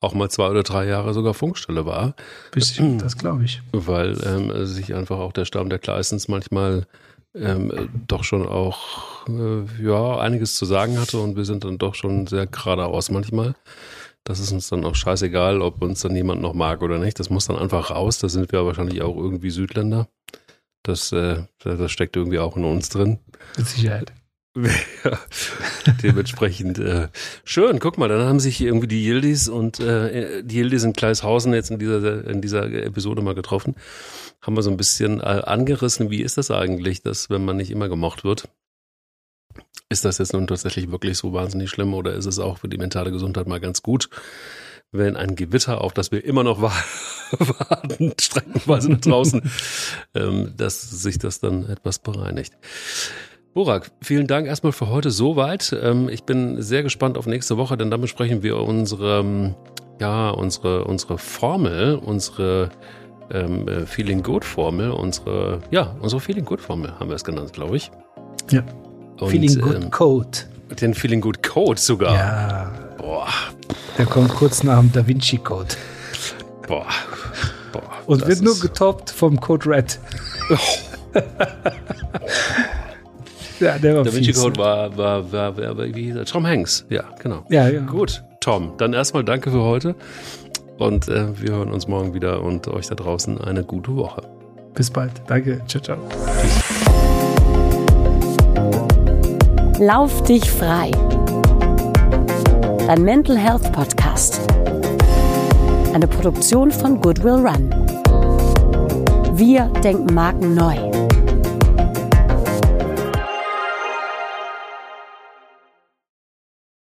Speaker 2: auch mal zwei oder drei Jahre sogar Funkstelle war.
Speaker 3: Bisschen, das glaube ich.
Speaker 2: Weil ähm, sich einfach auch der Stamm der Kleisens manchmal ähm, doch schon auch äh, ja einiges zu sagen hatte und wir sind dann doch schon sehr geradeaus manchmal. Das ist uns dann auch scheißegal, ob uns dann jemand noch mag oder nicht. Das muss dann einfach raus. Da sind wir wahrscheinlich auch irgendwie Südländer. Das, äh, das steckt irgendwie auch in uns drin.
Speaker 3: Mit Sicherheit.
Speaker 2: Ja, dementsprechend äh, schön. Guck mal, dann haben sich irgendwie die Yildiz und äh, die Yildiz in Kleishausen jetzt in dieser in dieser Episode mal getroffen. Haben wir so ein bisschen äh, angerissen. Wie ist das eigentlich, dass wenn man nicht immer gemocht wird? Ist das jetzt nun tatsächlich wirklich so wahnsinnig schlimm oder ist es auch für die mentale Gesundheit mal ganz gut? Wenn ein Gewitter, auf das wir immer noch warten, streckenweise nach draußen, ähm, dass sich das dann etwas bereinigt. Burak, vielen Dank erstmal für heute soweit. Ähm, ich bin sehr gespannt auf nächste Woche, denn dann besprechen wir unsere, ja, unsere, unsere Formel, unsere ähm, äh, Feeling Good Formel, unsere, ja, unsere Feeling Good Formel haben wir es genannt, glaube ich.
Speaker 3: Ja. Und, Feeling Good ähm, Code.
Speaker 2: Den Feeling Good Code sogar.
Speaker 3: Ja. Boah, der kommt kurz nach dem Da Vinci Code.
Speaker 2: Boah.
Speaker 3: Boah Und wird nur getoppt vom Code Red.
Speaker 2: ja, der war Da Vinci Code war, war, war, war, war, wie hieß? Tom Hanks. Ja, genau.
Speaker 3: Ja, ja.
Speaker 2: Gut, Tom, dann erstmal danke für heute. Und äh, wir hören uns morgen wieder und euch da draußen eine gute Woche.
Speaker 3: Bis bald. Danke. Ciao, ciao.
Speaker 1: Lauf dich frei dein Mental Health Podcast. Eine Produktion von Goodwill Run. Wir denken Marken neu.